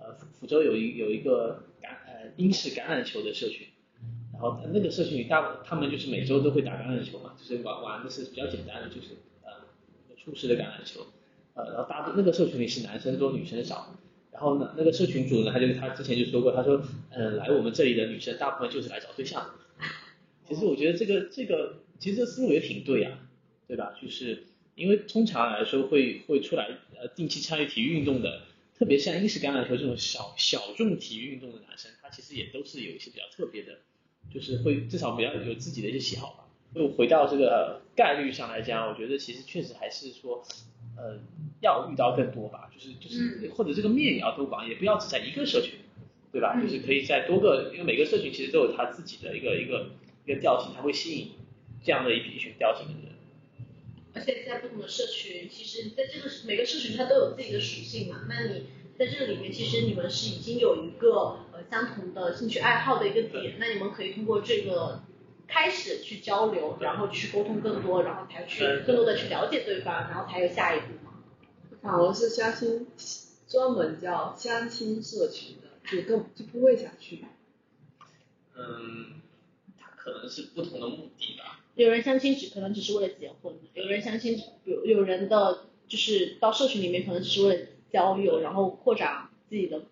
呃，福福州有一有一个橄呃英式橄榄球的社群，然后那个社群里大他们就是每周都会打橄榄球嘛，就是玩玩的是比较简单的，就是呃初式的橄榄球，呃，然后大那个社群里是男生多女生少，然后呢那个社群主呢他就他之前就说过，他说呃来我们这里的女生大部分就是来找对象，其实我觉得这个这个其实这思路也挺对啊，对吧？就是因为通常来说会会出来呃定期参与体育运动的，特别像英式橄榄球这种小小众体育运动的男生，他其实也都是有一些比较特别的，就是会至少比较有自己的一些喜好吧。就回到这个概率上来讲，我觉得其实确实还是说，呃，要遇到更多吧，就是就是或者这个面也要多广，也不要只在一个社群，对吧？就是可以在多个，因为每个社群其实都有它自己的一个一个一个调性，它会吸引这样的一批群调性的人。而且在不同的社群，其实在这个每个社群它都有自己的属性嘛。那你在这个里面，其实你们是已经有一个呃相同的兴趣爱好的一个点，那你们可以通过这个开始去交流，然后去沟通更多，然后才去更多的去了解对方，然后才有下一步嘛。反而是相亲专门叫相亲社群的，就更就不会想去。嗯，它可能是不同的目的吧。有人相亲只可能只是为了结婚，有人相亲有有人的就是到社群里面可能只是为了交友，然后扩展自己的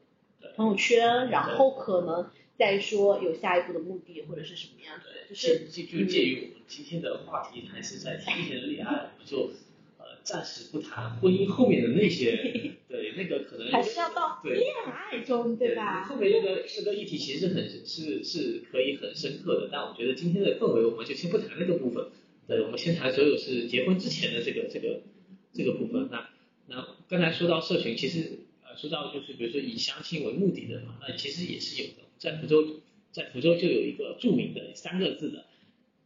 朋友圈，然后可能再说有下一步的目的或者是什么样子，就是就就介于我们今天的话题还是在谈一的恋爱，我们就呃暂时不谈婚姻后面的那些，(laughs) 对那个可能还是要到对恋爱中，对吧？后面那个那个议题其实很是是可以很深刻的，但我觉得今天的氛围我们就先不谈那个部分，对，我们先谈所有是结婚之前的这个这个这个部分。那那刚才说到社群，其实呃说到就是比如说以相亲为目的的嘛，那其实也是有的，在福州在福州就有一个著名的三个字的，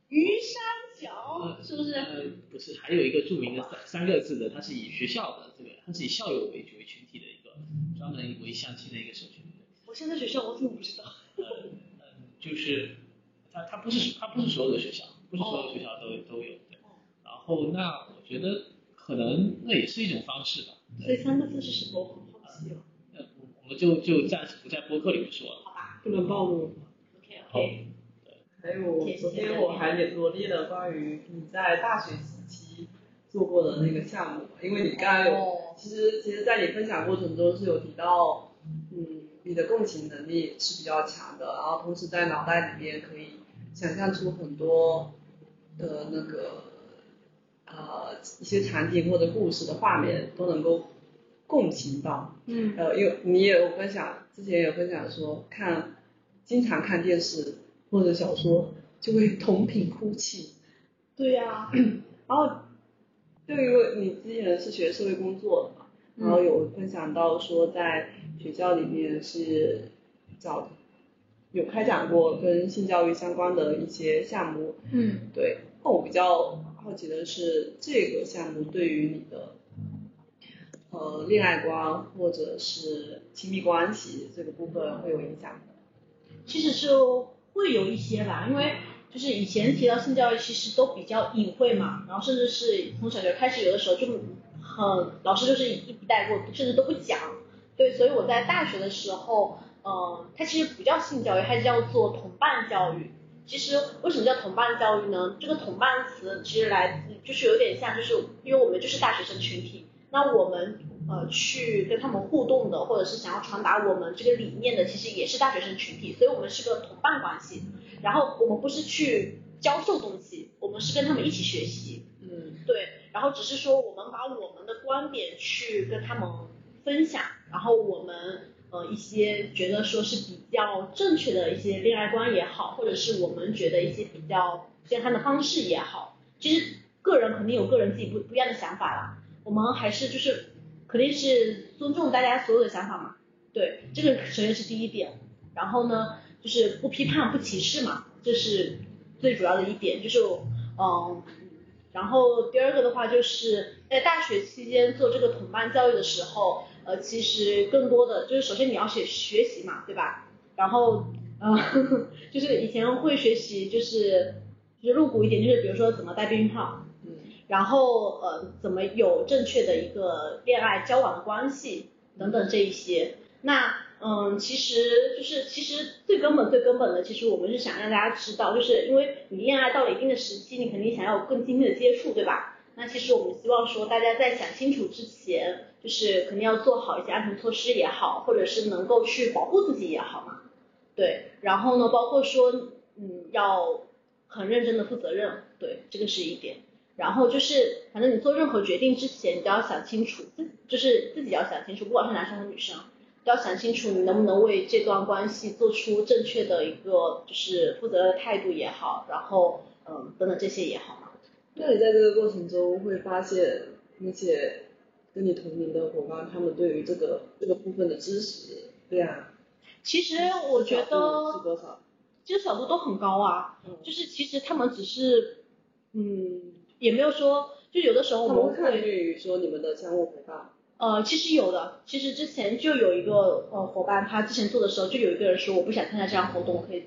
鱼山桥是不是？呃不是，还有一个著名的三三个字的，它是以学校的这个，它是以校友为为群体的一个专门为相亲的一个社群。我现在学校我怎么不知道？呃，嗯，就是它它不是它不是所有的学校，不是所有学校都都有对。然后那我觉得可能那也是一种方式吧。所以三个字是什么？我很好奇了。呃，我们就就暂时不在播客里面说了。好吧不能暴露。，OK 好 OK。还有昨天我还也罗列了关于你在大学时期做过的那个项目，因为你刚刚有，哦其实其实，在你分享过程中是有提到，嗯，你的共情能力是比较强的，然后同时在脑袋里面可以想象出很多的那个呃一些场景或者故事的画面都能够共情到，嗯。呃，有你也有分享，之前也有分享说看经常看电视或者小说就会同频哭泣，对呀、(clears throat) 然后对于你之前是学社会工作的嘛，然后有分享到说在学校里面是找有开展过跟性教育相关的一些项目，嗯。对，那我比较好奇的是这个项目对于你的呃恋爱观或者是亲密关系这个部分会有影响的？其实是会有一些吧，因为就是以前提到性教育，其实都比较隐晦嘛，然后甚至是从小学开始，有的时候就很老师就是一笔带过，甚至都不讲。对，所以我在大学的时候，呃，它其实不叫性教育，它叫做同伴教育。其实为什么叫同伴教育呢？这个同伴词其实来自就是有点像，就是因为我们就是大学生群体，那我们呃去跟他们互动的，或者是想要传达我们这个理念的，其实也是大学生群体，所以我们是个同伴关系。然后我们不是去教授东西，我们是跟他们一起学习。嗯对，然后只是说我们把我们的观点去跟他们分享，然后我们呃一些觉得说是比较正确的一些恋爱观也好，或者是我们觉得一些比较健康的方式也好，其实个人肯定有个人自己不不一样的想法啦，我们还是就是肯定是尊重大家所有的想法嘛，对，这个首先是第一点，然后呢就是不批判不歧视嘛，这是最主要的一点，就是嗯。然后第二个的话，就是在大学期间做这个同伴教育的时候，呃，其实更多的就是首先你要学学习嘛，对吧？然后，嗯，(laughs) 就是以前会学习，就是就是露骨一点，就是比如说怎么带避孕套，然后呃怎么有正确的一个恋爱交往的关系等等这一些。那嗯，其实就是其实最根本最根本的，其实我们是想让大家知道，就是因为你恋爱到了一定的时期，你肯定想要有更亲密的接触，对吧？那其实我们希望说大家在想清楚之前，就是肯定要做好一些安全措施也好，或者是能够去保护自己也好嘛。对，然后呢，包括说嗯要很认真的负责任，对，这个是一点。然后就是反正你做任何决定之前，你都要想清楚，自就是自己要想清楚，不管是男生和女生，都要想清楚你能不能为这段关系做出正确的一个就是负责的态度也好，然后嗯等等这些也好嘛。那你在这个过程中会发现那些跟你同龄的伙伴，他们对于这个这个部分的知识，对啊，其实我觉是得多少？接受度都很高啊，嗯就是其实他们只是嗯也没有说，就有的时候我们会们会考虑说你们的相互陪伴，呃，其实有的，其实之前就有一个呃伙伴，他之前做的时候就有一个人说我不想参加这样活动，我可以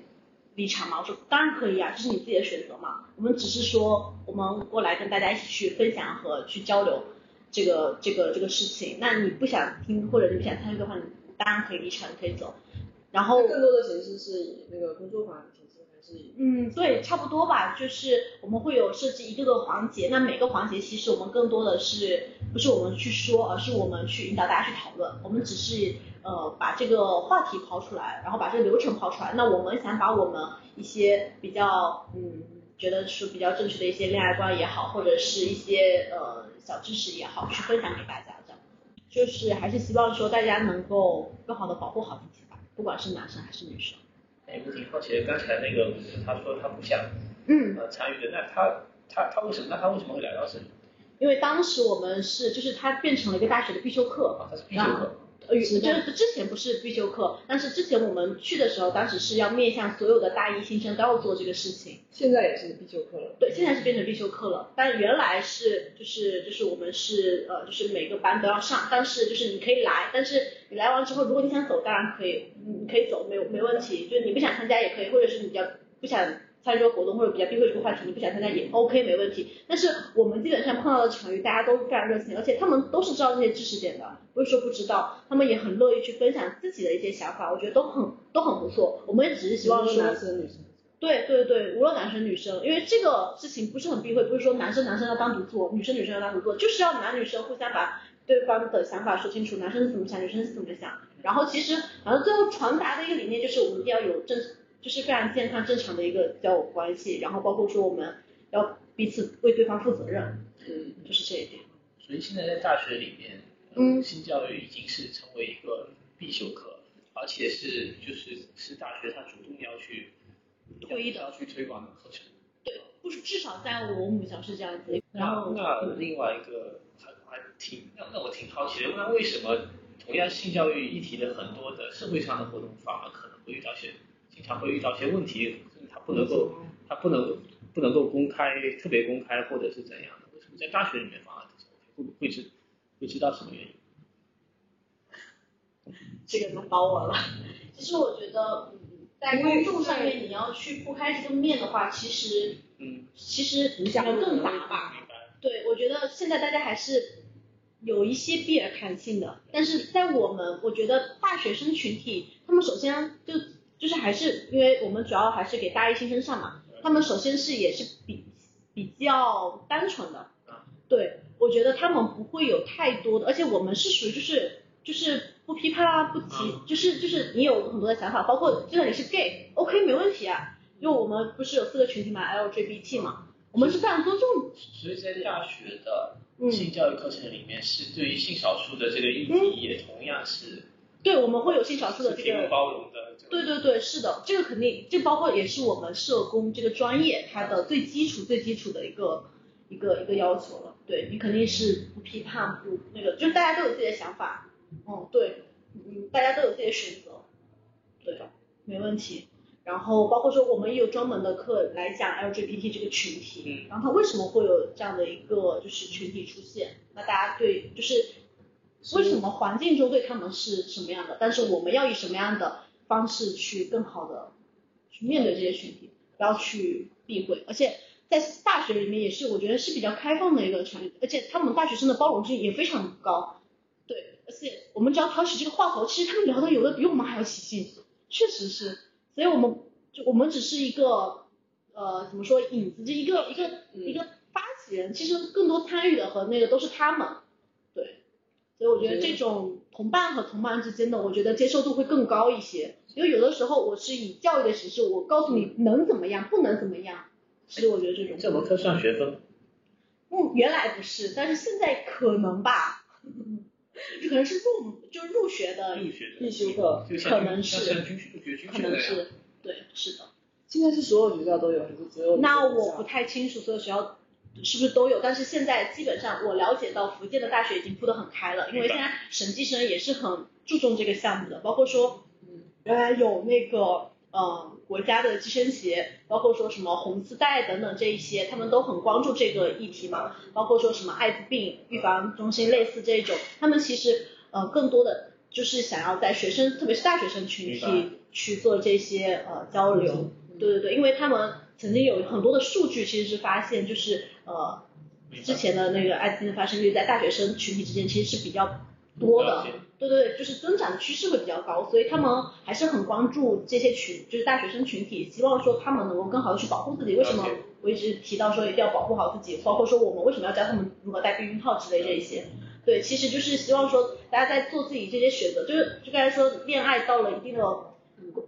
离场吗？我说当然可以啊，这是你自己的选择嘛。我们只是说我们过来跟大家一起去分享和去交流这个这个这个事情。那你不想听或者你不想参与的话，你当然可以离场，你可以走。然后更多的形式是以那个工作坊形嗯，对，差不多吧，就是我们会有设计一个个环节，那每个环节其实我们更多的是不是我们去说，而是我们去引导大家去讨论，我们只是呃把这个话题抛出来，然后把这个流程抛出来，那我们想把我们一些比较嗯觉得是比较正确的一些恋爱观也好，或者是一些呃小知识也好，去分享给大家，这样就是还是希望说大家能够更好的保护好自己吧，不管是男生还是女生。哎，我挺好奇的，刚才那个他说他不想嗯。呃参与的，那他他他为什么？那他为什么会来到这里？因为当时我们是，就是它变成了一个大学的必修课，啊，他是必修课。呃，就是之前不是必修课，但是之前我们去的时候，当时是要面向所有的大一新生都要做这个事情。现在也是必修课了。对，现在是变成必修课了，但原来是就是就是我们是呃就是每个班都要上，但是就是你可以来，但是你来完之后，如果你想走，当然可以，你你可以走，没有没问题，就是你不想参加也可以，或者是你比较不想参与这个活动，或者比较避讳这个话题，你不想参加也 OK 没问题。但是我们基本上碰到的场域，大家都非常热情，而且他们都是知道这些知识点的，不是说不知道，他们也很乐意去分享自己的一些想法，我觉得都很都很不错。我们也只是希望说。男生女生。对对对，无论男生女生，因为这个事情不是很避讳，不是说男生男生要单独做，女生女生要单独做，就是要男女生互相把对方的想法说清楚，男生是怎么想，女生是怎么想。然后其实，反正最后传达的一个理念就是我们一定要有正，就是非常健康正常的一个交友关系，然后包括说我们要彼此为对方负责任，嗯，就是这一点。所以现在在大学里面，嗯性教育已经是成为一个必修课，而且是就是是大学它主动要去推的要去推广的课程。对，不是至少在我母校是这样子。然后那另外一个还还挺那那我挺好奇的，那为什么同样性教育议题的很多的社会上的活动反而可能会遇到些经常会遇到些问题，他不能够他不能不能够公开特别公开或者是怎样的？为什么在大学里面反而会会知会知道什么原因？(laughs) 这个难倒我了。其实我觉得，嗯，在公众上面你要去铺开这个面的话，其实嗯，其实影响会更大吧。明白。对，我觉得现在大家还是有一些避而谈性的，但是在我们，我觉得大学生群体，他们首先就就是还是因为我们主要还是给大一新生上嘛，他们首先是也是比比较单纯的，对我觉得他们不会有太多的，而且我们是属于就是就是不批判啊，不提，就是就是你有很多的想法，包括就算你是 gay，OK、没问题啊，因为我们不是有四个群体嘛，LGBT 嘛，我们是非常尊重。所以在大学的嗯性教育课程里面，是对于性少数的这个议嗯题也同样是对，我们会有性少数的这个，包容的。对对对，是的，这个肯定，这包括也是我们社工这个专业它的最基础、最基础的一个一个一个要求了。对你肯定是不批判、不那个，就是大家都有自己的想法，嗯，对，嗯，大家都有自己的选择，对的，没问题。然后包括说我们也有专门的课来讲 LGBT 这个群体，嗯然后它为什么会有这样的一个就是群体出现？那大家对就是为什么环境中对他们是什么样的？但是我们要以什么样的方式去更好的去面对这些群体，不要去避讳。而且在大学里面也是，我觉得是比较开放的一个场域，而且他们大学生的包容性也非常高。对，而且我们只要挑起这个话头，其实他们聊的有的比我们还要起劲，确实是。所以我们就我们只是一个呃怎么说影子，就一个一个、一个发起人，其实更多参与的和那个都是他们。对，所以我觉得这种同伴和同伴之间的，我觉得接受度会更高一些。因为有的时候我是以教育的形式，我告诉你能怎么样，不能怎么样。其实我觉得这种这门课算学分？嗯，原来不是，但是现在可能吧，(laughs) 可能是入就入学的，入学的必修课可能是可。能是对，是的。现在是所有学校都有还是只有？那我不。太清楚所有学校是不是都有，但是现在基本上我了解到福建的大学已经铺得很开了，因为现在审计生也是很注重这个项目的，包括说，嗯，原来有那个呃国家的计生协，包括说什么红丝带等等这一些，他们都很关注这个议题嘛，包括说什么艾滋病预防中心类似这种，他们其实呃更多的就是想要在学生，特别是大学生群体去做这些呃交流。对对对，因为他们曾经有很多的数据，其实是发现就是呃之前的那个艾滋病的发生率在大学生群体之间其实是比较多的，对对对，就是增长的趋势会比较高，所以他们还是很关注这些群，就是大学生群体，希望说他们能够更好的去保护自己。为什么我一直提到说一定要保护好自己，包括说我们为什么要教他们如何戴避孕套之类这一些。对，其实就是希望说大家在做自己这些选择，就是就刚才说恋爱到了一定的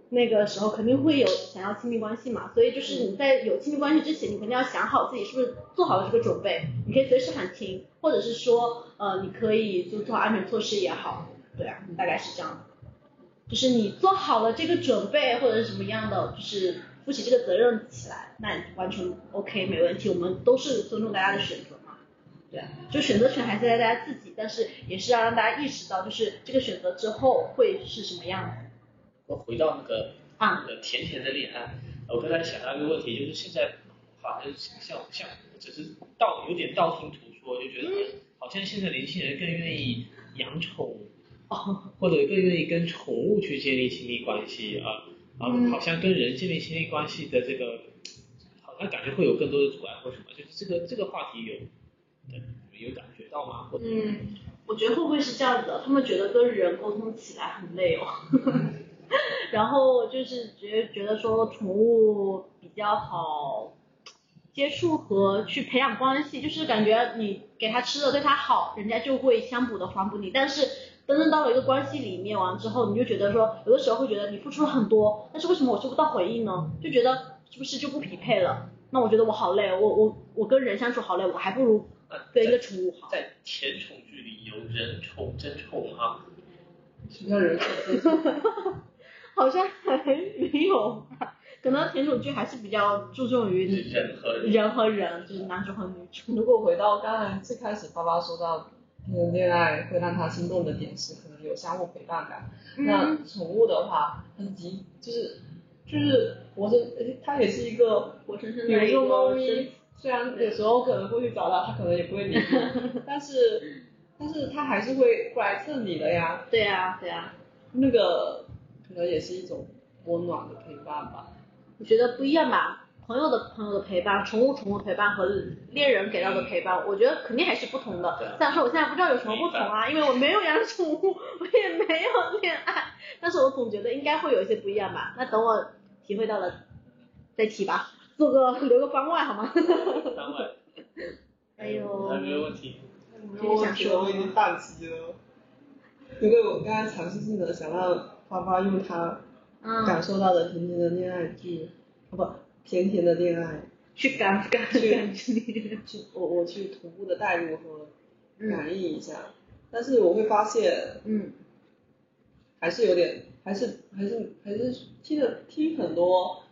那个时候肯定会有想要亲密关系嘛，所以就是你在有亲密关系之前，你肯定要想好自己是不是做好了这个准备，你可以随时喊停，或者是说呃你可以就做好安全措施也好，对啊，大概是这样的。就是你做好了这个准备或者是什么样的，就是负起这个责任起来，那完全 OK 没问题，我们都是尊重大家的选择嘛。对啊，就选择权还是在大家自己，但是也是要让大家意识到，就是这个选择之后会是什么样的。我回到那个啊那个甜甜的恋爱，我刚才想到一个问题，就是现在好像像像只是道有点道听途说，就觉得好像现在年轻人更愿意养宠物，哦，或者更愿意跟宠物去建立亲密关系啊啊，嗯好像跟人建立亲密关系的这个，好像感觉会有更多的阻碍或什么，就是这个这个话题有对有感觉到吗？或者嗯，我觉得会不会是这样子的？他们觉得跟人沟通起来很累哦。(laughs) (laughs) 然后就是觉觉得说宠物比较好接触和去培养关系，就是感觉你给它吃的对它好，人家就会相补的还补你。但是真正到了一个关系里面完之后，你就觉得说，有的时候会觉得你付出了很多，但是为什么我收不到回应呢？就觉得是不是就不匹配了？那我觉得我好累，我我我跟人相处好累，我还不如那跟一个宠物好。在甜宠剧里有人宠真宠吗？什么叫人宠？(laughs) 好像还没有吧，可能甜宠剧还是比较注重于人和人人和人，就是男主和女主。如果回到刚才最开始爸爸说到，嗯，恋爱会让他心动的点是可能有相互陪伴感。那宠物的话，它是极就是就是活着，诶它也是一个活生生比如的一个说猫咪，虽然有时候可能会去找它，它可能也不会理你，(laughs) 但是但是它还是会过来蹭你的呀。对啊，对啊，那个可能也是一种温暖的陪伴吧。我觉得不一样吧。朋友的朋友的陪伴，宠物宠物陪伴和恋人给到的陪伴，我觉得肯定还是不同的。对虽然说我现在不知道有什么不同啊，因为我没有养宠物，我也没有恋爱，但是我总觉得应该会有一些不一样吧。那等我体会到了再提吧，做个留个番外好吗？番外。哎呦还有没有问题？没有问题了，我已经宕机了。因为我刚才尝试性的想让花花用他感嗯，受到的甜甜的恋爱剧，啊不，甜甜的恋爱，去感感去感。去我我去徒步的带入和嗯感应一下，但是我会发现嗯。还是有点，还是还是还是听的听很多，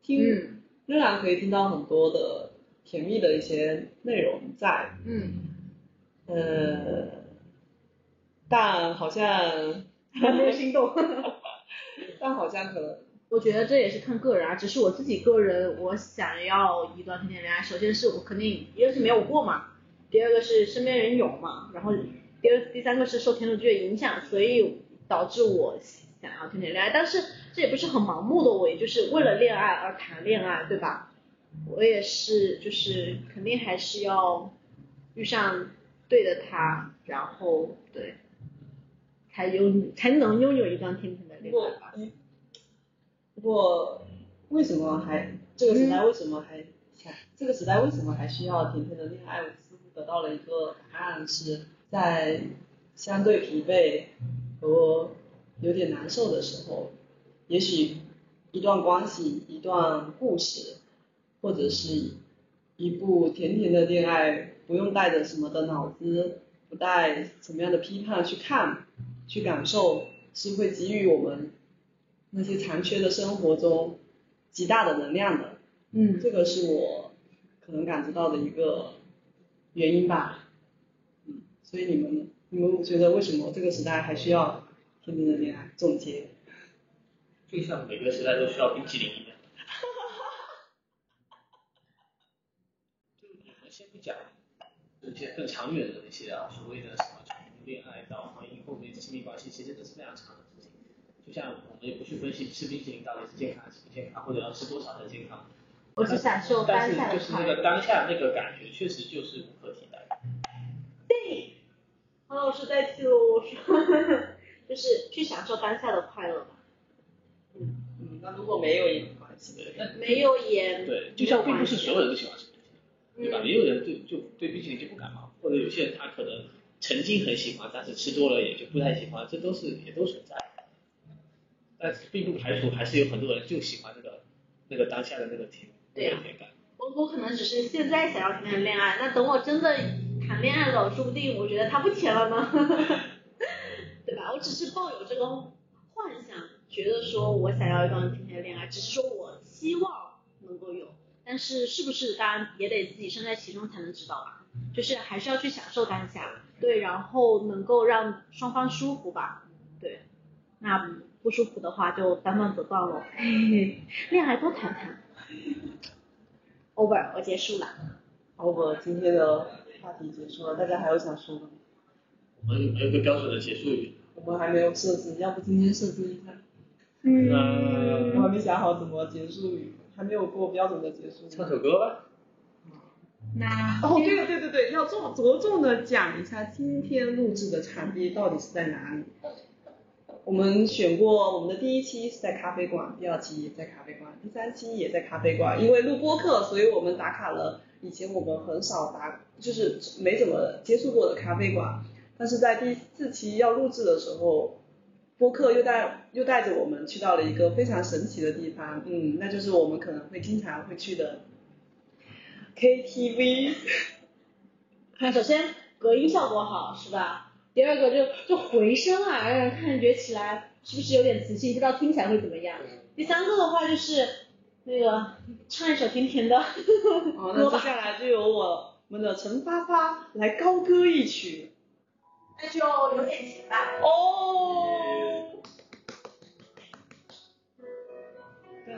听、嗯。仍然可以听到很多的甜蜜的一些内容在，嗯，呃，但好像还没有心动。(laughs) 但好像可能我觉得这也是看个人啊，只是我自己个人，我想要一段甜甜恋爱，首先是我肯定一个是没有过嘛，第二个是身边人有嘛，然后第二第三个是受甜宠剧的影响，所以导致我想要甜甜恋爱，但是这也不是很盲目的，我也就是为了恋爱而谈恋爱，对吧？我也是，就是肯定还是要遇上对的他，然后对，才拥才能拥有一段甜甜的恋爱吧。不过为什么还这个时代为什么还还这个时代为什么还需要甜甜的恋爱？我似乎得到了一个答案是在相对疲惫和有点难受的时候，也许一段关系、一段故事，或者是一部甜甜的恋爱，不用带着什么的脑子，不带什么样的批判去看、去感受，是会给予我们那些残缺的生活中极大的能量的。嗯这个是我可能感知到的一个原因吧。嗯，所以你们呢？你们觉得为什么这个时代还需要天天的恋爱？总结。就像每个时代都需要冰淇淋一样。(laughs) 就我们先不讲一些更长远的那些啊，所谓的什么从恋爱到婚姻后面的亲密关系，其实都是非常长的事情。就像我们也不去分析吃冰淇淋到底是健康还是不健康，或者要吃多少才健康。我只享受但是当下的就是那个。当下那个感觉，确实就是无可替代的。黄老师代替了我说，(laughs) 就是去享受当下的快乐吧。嗯，那如果没有也没关系。对，那没有也对，就像并不是所有人都喜欢吃冰淇淋。对吧？嗯也有人对就对冰淇淋就不感冒，或者有些人他可能曾经很喜欢，但是吃多了也就不太喜欢，这都是也都存在。但是并不排除还是有很多人就喜欢那个那个当下的那个甜对。我我可能只是现在想要谈恋爱，那等我真的谈恋爱了，说不定我觉得他不甜了呢，(laughs) 对吧？我只是抱有这个幻想，觉得说我想要一段甜甜的恋爱，只是说我希望能够有，但是是不是当然也得自己身在其中才能知道吧，就是还是要去享受当下，对，然后能够让双方舒服吧，对，那不舒服的话就当断则断喽，嘿嘿，恋爱多谈谈。over，我结束了。over，今天的话题结束了，大家还有想说的吗？我们有没有个标准的结束语？我们还没有设置，要不今天设置一下？嗯我还嗯，没想好怎么结束语，还没有过标准的结束。唱首歌吧。那哦，对了对对对，要重着重的讲一下今天录制的场地到底是在哪里。我们选过，我们的第一期是在咖啡馆，第二期也在咖啡馆，第三期也在咖啡馆。因为录播课，所以我们打卡了以前我们很少打，就是没怎么接触过的咖啡馆。但是在第四期要录制的时候，播客又带又带着我们去到了一个非常神奇的地方，嗯，那就是我们可能会经常会去的 KTV。看首先隔音效果好是吧？第二个就就回声啊，让人感觉起来是不是有点磁性？不知道听起来会怎么样？第三个的话就是那个唱一首甜甜的好，那歌吧，接下来就由我们的陈发发来高歌一曲。那就有点甜吧。哦。摘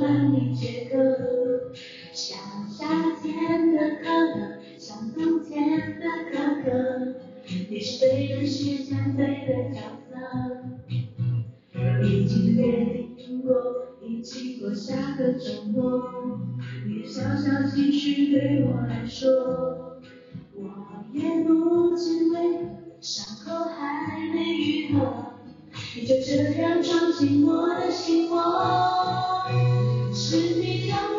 手中难以解渴？像夏天的可乐，像冬天的可可，你是对人时间对的角色。已经约定过，一起过下个周末，你的小小情绪对我来说，我也不知为何伤口还没愈合，你就这样闯进我的心窝。是你让